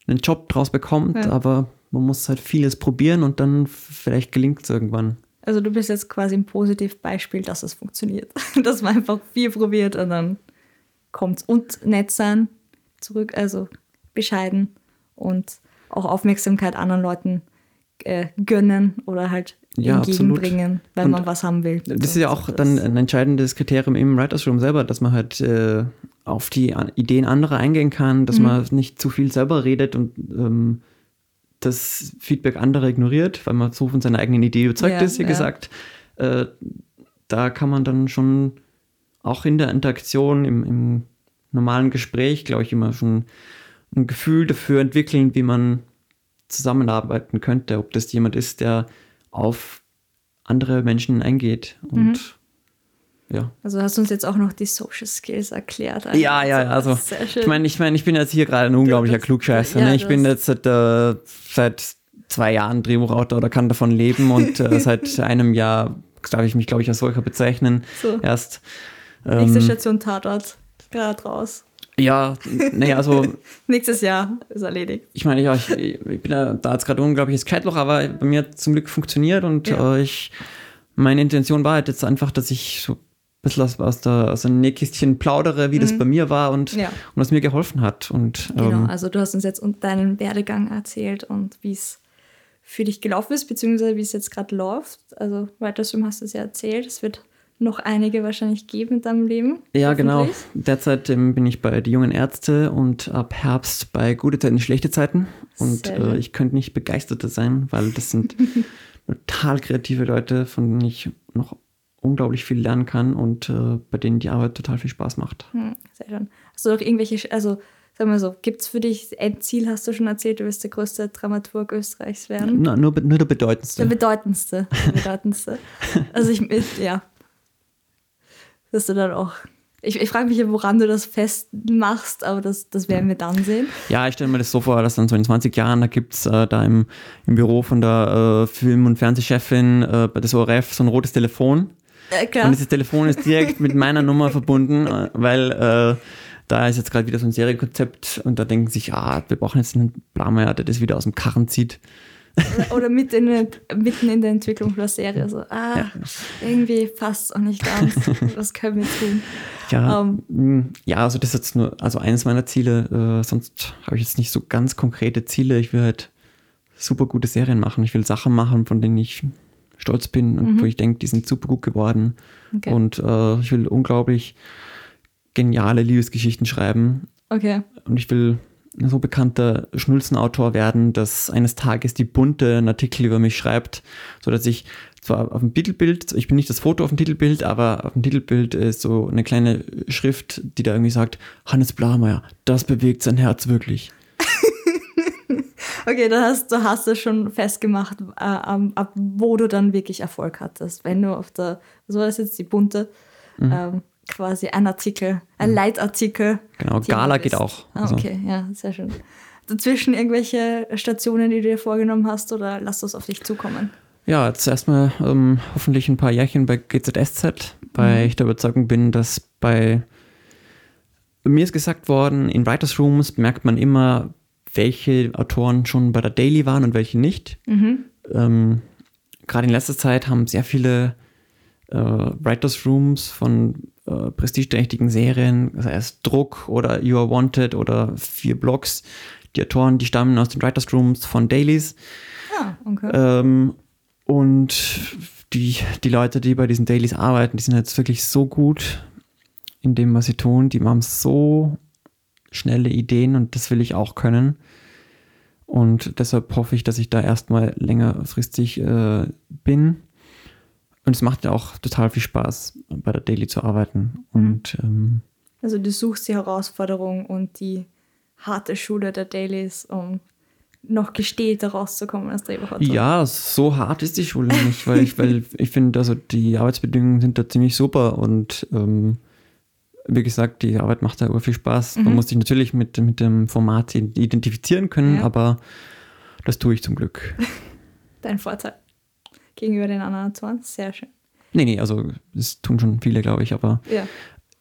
Speaker 3: einen Job draus bekommt. Ja. Aber man muss halt vieles probieren und dann vielleicht gelingt es irgendwann.
Speaker 2: Also du bist jetzt quasi ein Positivbeispiel, dass es funktioniert. dass man einfach viel probiert und dann kommt Und nett sein, zurück, also bescheiden und auch Aufmerksamkeit anderen Leuten äh, gönnen oder halt
Speaker 3: Ja,
Speaker 2: entgegenbringen, wenn
Speaker 3: Und
Speaker 2: man was haben will.
Speaker 3: Das ist ja auch dann ein entscheidendes Kriterium im Writers Room selber, dass man halt äh, auf die Ideen anderer eingehen kann, dass man nicht zu viel selber redet und ähm, das Feedback anderer ignoriert, weil man so von seiner eigenen Idee überzeugt
Speaker 2: Ja,
Speaker 3: ist, wie
Speaker 2: ja.
Speaker 3: gesagt. Äh, da kann man dann schon auch in der Interaktion, im, im normalen Gespräch, glaube ich, immer schon ein Gefühl dafür entwickeln, wie man zusammenarbeiten könnte, ob das jemand ist, der auf andere Menschen eingeht und ja.
Speaker 2: Also hast du uns jetzt auch noch die Social Skills erklärt.
Speaker 3: Ja, ja, also ich meine, ich meine, ich bin jetzt hier gerade ein unglaublicher
Speaker 2: das-
Speaker 3: Klugscheißer.
Speaker 2: ja,
Speaker 3: ne? Ich bin jetzt seit, äh, seit zwei Jahren Drehbuchautor oder kann davon leben und äh, seit einem Jahr darf ich mich, glaube ich, als solcher bezeichnen.
Speaker 2: So.
Speaker 3: Erst.
Speaker 2: Nächste
Speaker 3: Ähm,
Speaker 2: Station Tatort. Gerade raus.
Speaker 3: ja, naja, also
Speaker 2: Nächstes Jahr ist erledigt.
Speaker 3: ich meine, ja, ich, ich bin ja, da jetzt gerade unglaubliches Zeitloch, aber bei mir hat zum Glück funktioniert und
Speaker 2: Ja.
Speaker 3: äh, ich, meine Intention war halt jetzt einfach, dass ich so ein bisschen aus, aus, der, aus dem Nähkistchen plaudere, wie das bei mir war und,
Speaker 2: Mhm. Ja.
Speaker 3: und was mir geholfen hat. Und
Speaker 2: Genau,
Speaker 3: ähm,
Speaker 2: also du hast uns jetzt deinen Werdegang erzählt und wie es für dich gelaufen ist, beziehungsweise wie es jetzt gerade läuft. Also Room hast du es ja erzählt. Es wird noch einige wahrscheinlich geben in deinem Leben.
Speaker 3: Ja, genau. Derzeit ähm, bin ich bei Die jungen Ärzte und ab Herbst bei Gute Zeiten, Schlechte Zeiten. Und äh, ich könnte nicht begeisterter sein, weil das sind total kreative Leute, von denen ich noch unglaublich viel lernen kann und äh, bei denen die Arbeit total viel Spaß macht.
Speaker 2: Hm, sehr schön. Hast du noch irgendwelche, also sag mal so, gibt es für dich Endziel, hast du schon erzählt, du wirst der größte Dramaturg Österreichs werden?
Speaker 3: Na, nur, nur der
Speaker 2: Der
Speaker 3: bedeutendste.
Speaker 2: bedeutendste. Der bedeutendste. also ich, ja. Dass du dann auch. Ich, ich frage mich, ja, woran du das festmachst, aber das, das werden wir dann sehen.
Speaker 3: Ja, ich stelle mir das so vor, dass dann so in 20 Jahren, da gibt es äh, da im, im Büro von der äh, Film- und Fernsehchefin äh, bei des ORF so ein rotes Telefon.
Speaker 2: Klar.
Speaker 3: Und dieses Telefon ist direkt mit meiner Nummer verbunden, äh, weil äh, da ist jetzt gerade wieder so ein Serienkonzept und da denken sich, ah, wir brauchen jetzt einen Blameyer, der das wieder aus dem Karren zieht.
Speaker 2: Oder mitten in, der- mitten in der Entwicklung der Serie. So, ah, irgendwie passt es auch nicht ganz. Was können wir tun?
Speaker 3: Ja,
Speaker 2: Ähm.
Speaker 3: mh, ja, also das ist jetzt nur, also eines meiner Ziele, äh, sonst habe ich jetzt nicht so ganz konkrete Ziele. Ich will halt super gute Serien machen. Ich will Sachen machen, von denen ich stolz bin und wo ich denke, die sind super gut geworden.
Speaker 2: Okay.
Speaker 3: Und äh, ich will unglaublich geniale Liebesgeschichten schreiben.
Speaker 2: Okay.
Speaker 3: Und ich will so bekannter Schnulzenautor werden, dass eines Tages die Bunte einen Artikel über mich schreibt, so dass ich zwar auf dem Titelbild, ich bin nicht das Foto auf dem Titelbild, aber auf dem Titelbild ist so eine kleine Schrift, die da irgendwie sagt, Hannes Blameyer, das bewegt sein Herz wirklich.
Speaker 2: Okay, dann hast du hast du schon festgemacht, äh, ab wo du dann wirklich Erfolg hattest. Wenn du auf der, was war das jetzt, die bunte,
Speaker 3: Mhm.
Speaker 2: ähm, quasi ein Artikel, ein Leitartikel.
Speaker 3: Genau, Gala geht auch.
Speaker 2: Ah,
Speaker 3: Also,
Speaker 2: okay, ja, sehr schön. Dazwischen irgendwelche Stationen, die du dir vorgenommen hast, oder lass das auf dich zukommen?
Speaker 3: Ja, jetzt erstmal ähm, hoffentlich ein paar Jährchen bei GZSZ, weil ich der Überzeugung bin, dass bei mir ist gesagt worden, in Writers Rooms merkt man immer, welche Autoren schon bei der Daily waren und welche nicht. Ähm, Gerade in letzter Zeit haben sehr viele äh, Writers Rooms von äh, prestigeträchtigen Serien, sei es Druck oder You Are Wanted oder vier Blogs, die Autoren, die stammen aus den Writers Rooms von Dailies.
Speaker 2: Ah, okay.
Speaker 3: Ähm, und die, die Leute, die bei diesen Dailies arbeiten, die sind jetzt wirklich so gut in dem, was sie tun. Die haben so schnelle Ideen und das will ich auch können. Und deshalb hoffe ich, dass ich da erstmal längerfristig äh, bin. Und es macht ja auch total viel Spaß, bei der Daily zu arbeiten. Und ähm,
Speaker 2: Also du suchst die Herausforderung und die harte Schule der Dailies, um noch gestählter rauszukommen als Drehbuchautor.
Speaker 3: Ja, so hart ist die Schule nicht, weil ich, weil ich finde, also die Arbeitsbedingungen sind da ziemlich super und ähm, wie gesagt, die Arbeit macht da über viel Spaß. Man muss sich natürlich mit, mit dem Format identifizieren können,
Speaker 2: Ja.
Speaker 3: aber das tue ich zum Glück.
Speaker 2: Dein Vorteil gegenüber den anderen Autoren. Sehr schön.
Speaker 3: Nee, nee, also das tun schon viele, glaube ich, aber,
Speaker 2: Ja.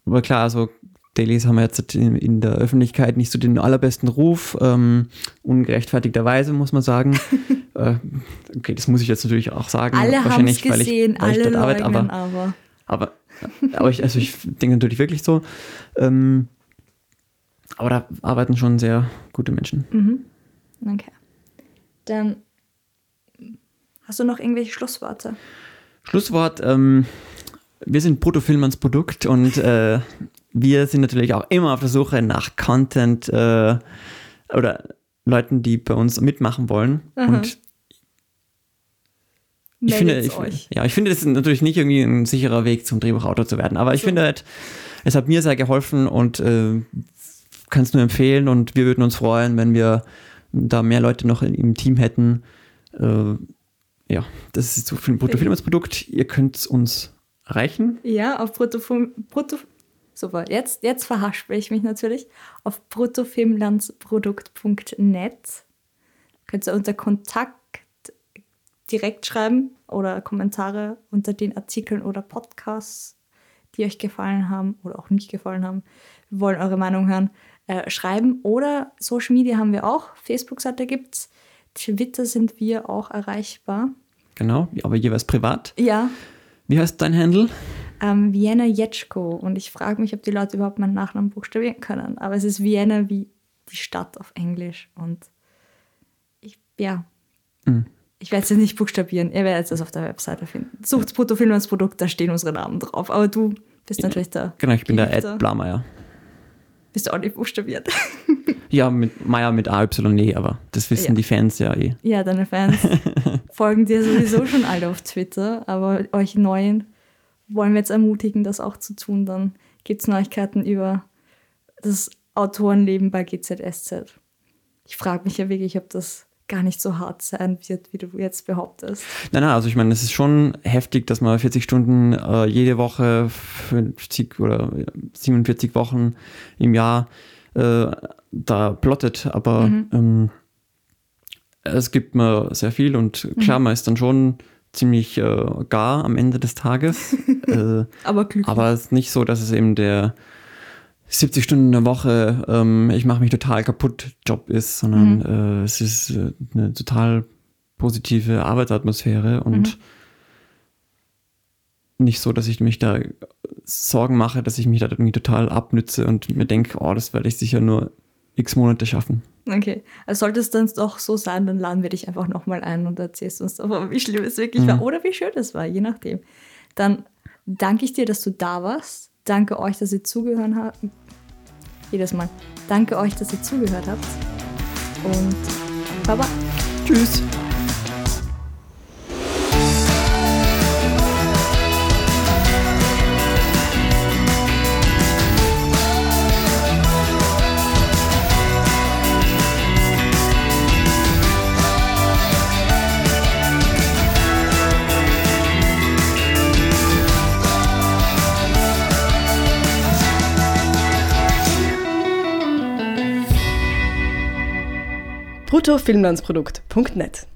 Speaker 3: aber klar, also Dailies haben jetzt in, der Öffentlichkeit nicht so den allerbesten Ruf, ähm, ungerechtfertigterweise muss man sagen. äh, okay, das muss ich jetzt natürlich auch sagen.
Speaker 2: Alle haben es gesehen, weil ich, weil alle ich arbeite, aber, aber.
Speaker 3: Aber, aber ich, also ich denke natürlich wirklich so. Ähm, aber da arbeiten schon sehr gute Menschen.
Speaker 2: Mhm. Okay. Dann hast du noch irgendwelche Schlussworte?
Speaker 3: Schlusswort, ähm, wir sind Bruttofilm Produkt und äh, wir sind natürlich auch immer auf der Suche nach Content äh, oder Leuten, die bei uns mitmachen wollen. Aha. Und ich finde, ich, ja, ich finde, das ist natürlich nicht irgendwie ein sicherer Weg zum Drehbuchautor zu werden, aber ich so. finde, es hat mir sehr geholfen und äh, kann es nur empfehlen und wir würden uns freuen, wenn wir da mehr Leute noch in, im Team hätten. Äh, ja, das ist so für ein Bruttofilmsprodukt. Ihr könnt uns erreichen.
Speaker 2: Ja, auf Bruttofilm, Brutto, super, jetzt, jetzt verhaspel ich mich natürlich. Auf bruttofilmlandsprodukt.net könnt ihr unter Kontakt direkt schreiben oder Kommentare unter den Artikeln oder Podcasts, die euch gefallen haben oder auch nicht gefallen haben. Wir wollen eure Meinung hören. Äh, schreiben oder Social Media haben wir auch. Facebook-Seite gibt es. Twitter sind wir auch erreichbar.
Speaker 3: Genau, aber jeweils privat.
Speaker 2: Ja.
Speaker 3: Wie heißt dein Handle?
Speaker 2: Ähm, Vienna Jetschko. Und ich frage mich, ob die Leute überhaupt meinen Nachnamen buchstabieren können. Aber es ist Vienna wie die Stadt auf Englisch. Und ich, ja. Mhm. Ich werde es nicht buchstabieren. Ihr werdet es auf der Webseite finden. Sucht Bruttofilm als Produkt, da stehen unsere Namen drauf. Aber du bist natürlich da.
Speaker 3: Genau, ich bin der Ed Blameyer.
Speaker 2: Bist du auch nicht buchstabiert?
Speaker 3: ja, mit Meier mit AYE, aber das wissen ja. die Fans ja eh.
Speaker 2: Ja, deine Fans folgen dir sowieso schon alle auf Twitter, aber euch Neuen wollen wir jetzt ermutigen, das auch zu tun. Dann gibt es Neuigkeiten über das Autorenleben bei GZSZ. Ich frage mich ja wirklich, ob das gar nicht so hart sein wird, wie du jetzt behauptest.
Speaker 3: Nein, nein, also ich meine, es ist schon heftig, dass man 40 Stunden äh, jede Woche, 50 oder 47 Wochen im Jahr äh, da plottet, aber mhm. ähm, es gibt mir sehr viel und klar, mhm. man ist dann schon ziemlich äh, gar am Ende des Tages.
Speaker 2: äh, aber glücklich.
Speaker 3: Aber es ist nicht so, dass es eben der 70 Stunden in der Woche, ähm, ich mache mich total kaputt Job ist, sondern mhm. äh, es ist äh, eine total positive Arbeitsatmosphäre und mhm. Nicht so, dass ich mich da Sorgen mache, dass ich mich da irgendwie total abnütze und mir denke, oh, das werde ich sicher nur x Monate schaffen.
Speaker 2: Okay, also sollte es dann doch so sein, dann laden wir dich einfach nochmal ein und erzählst uns doch, wie schlimm es wirklich mhm. war oder wie schön es war, je nachdem. Dann danke ich dir, dass du da warst. Danke euch, dass ihr zugehört habt, jedes Mal. Danke euch, dass ihr zugehört habt. Und Baba.
Speaker 3: Tschüss.
Speaker 4: bruttofilmlandsprodukt.net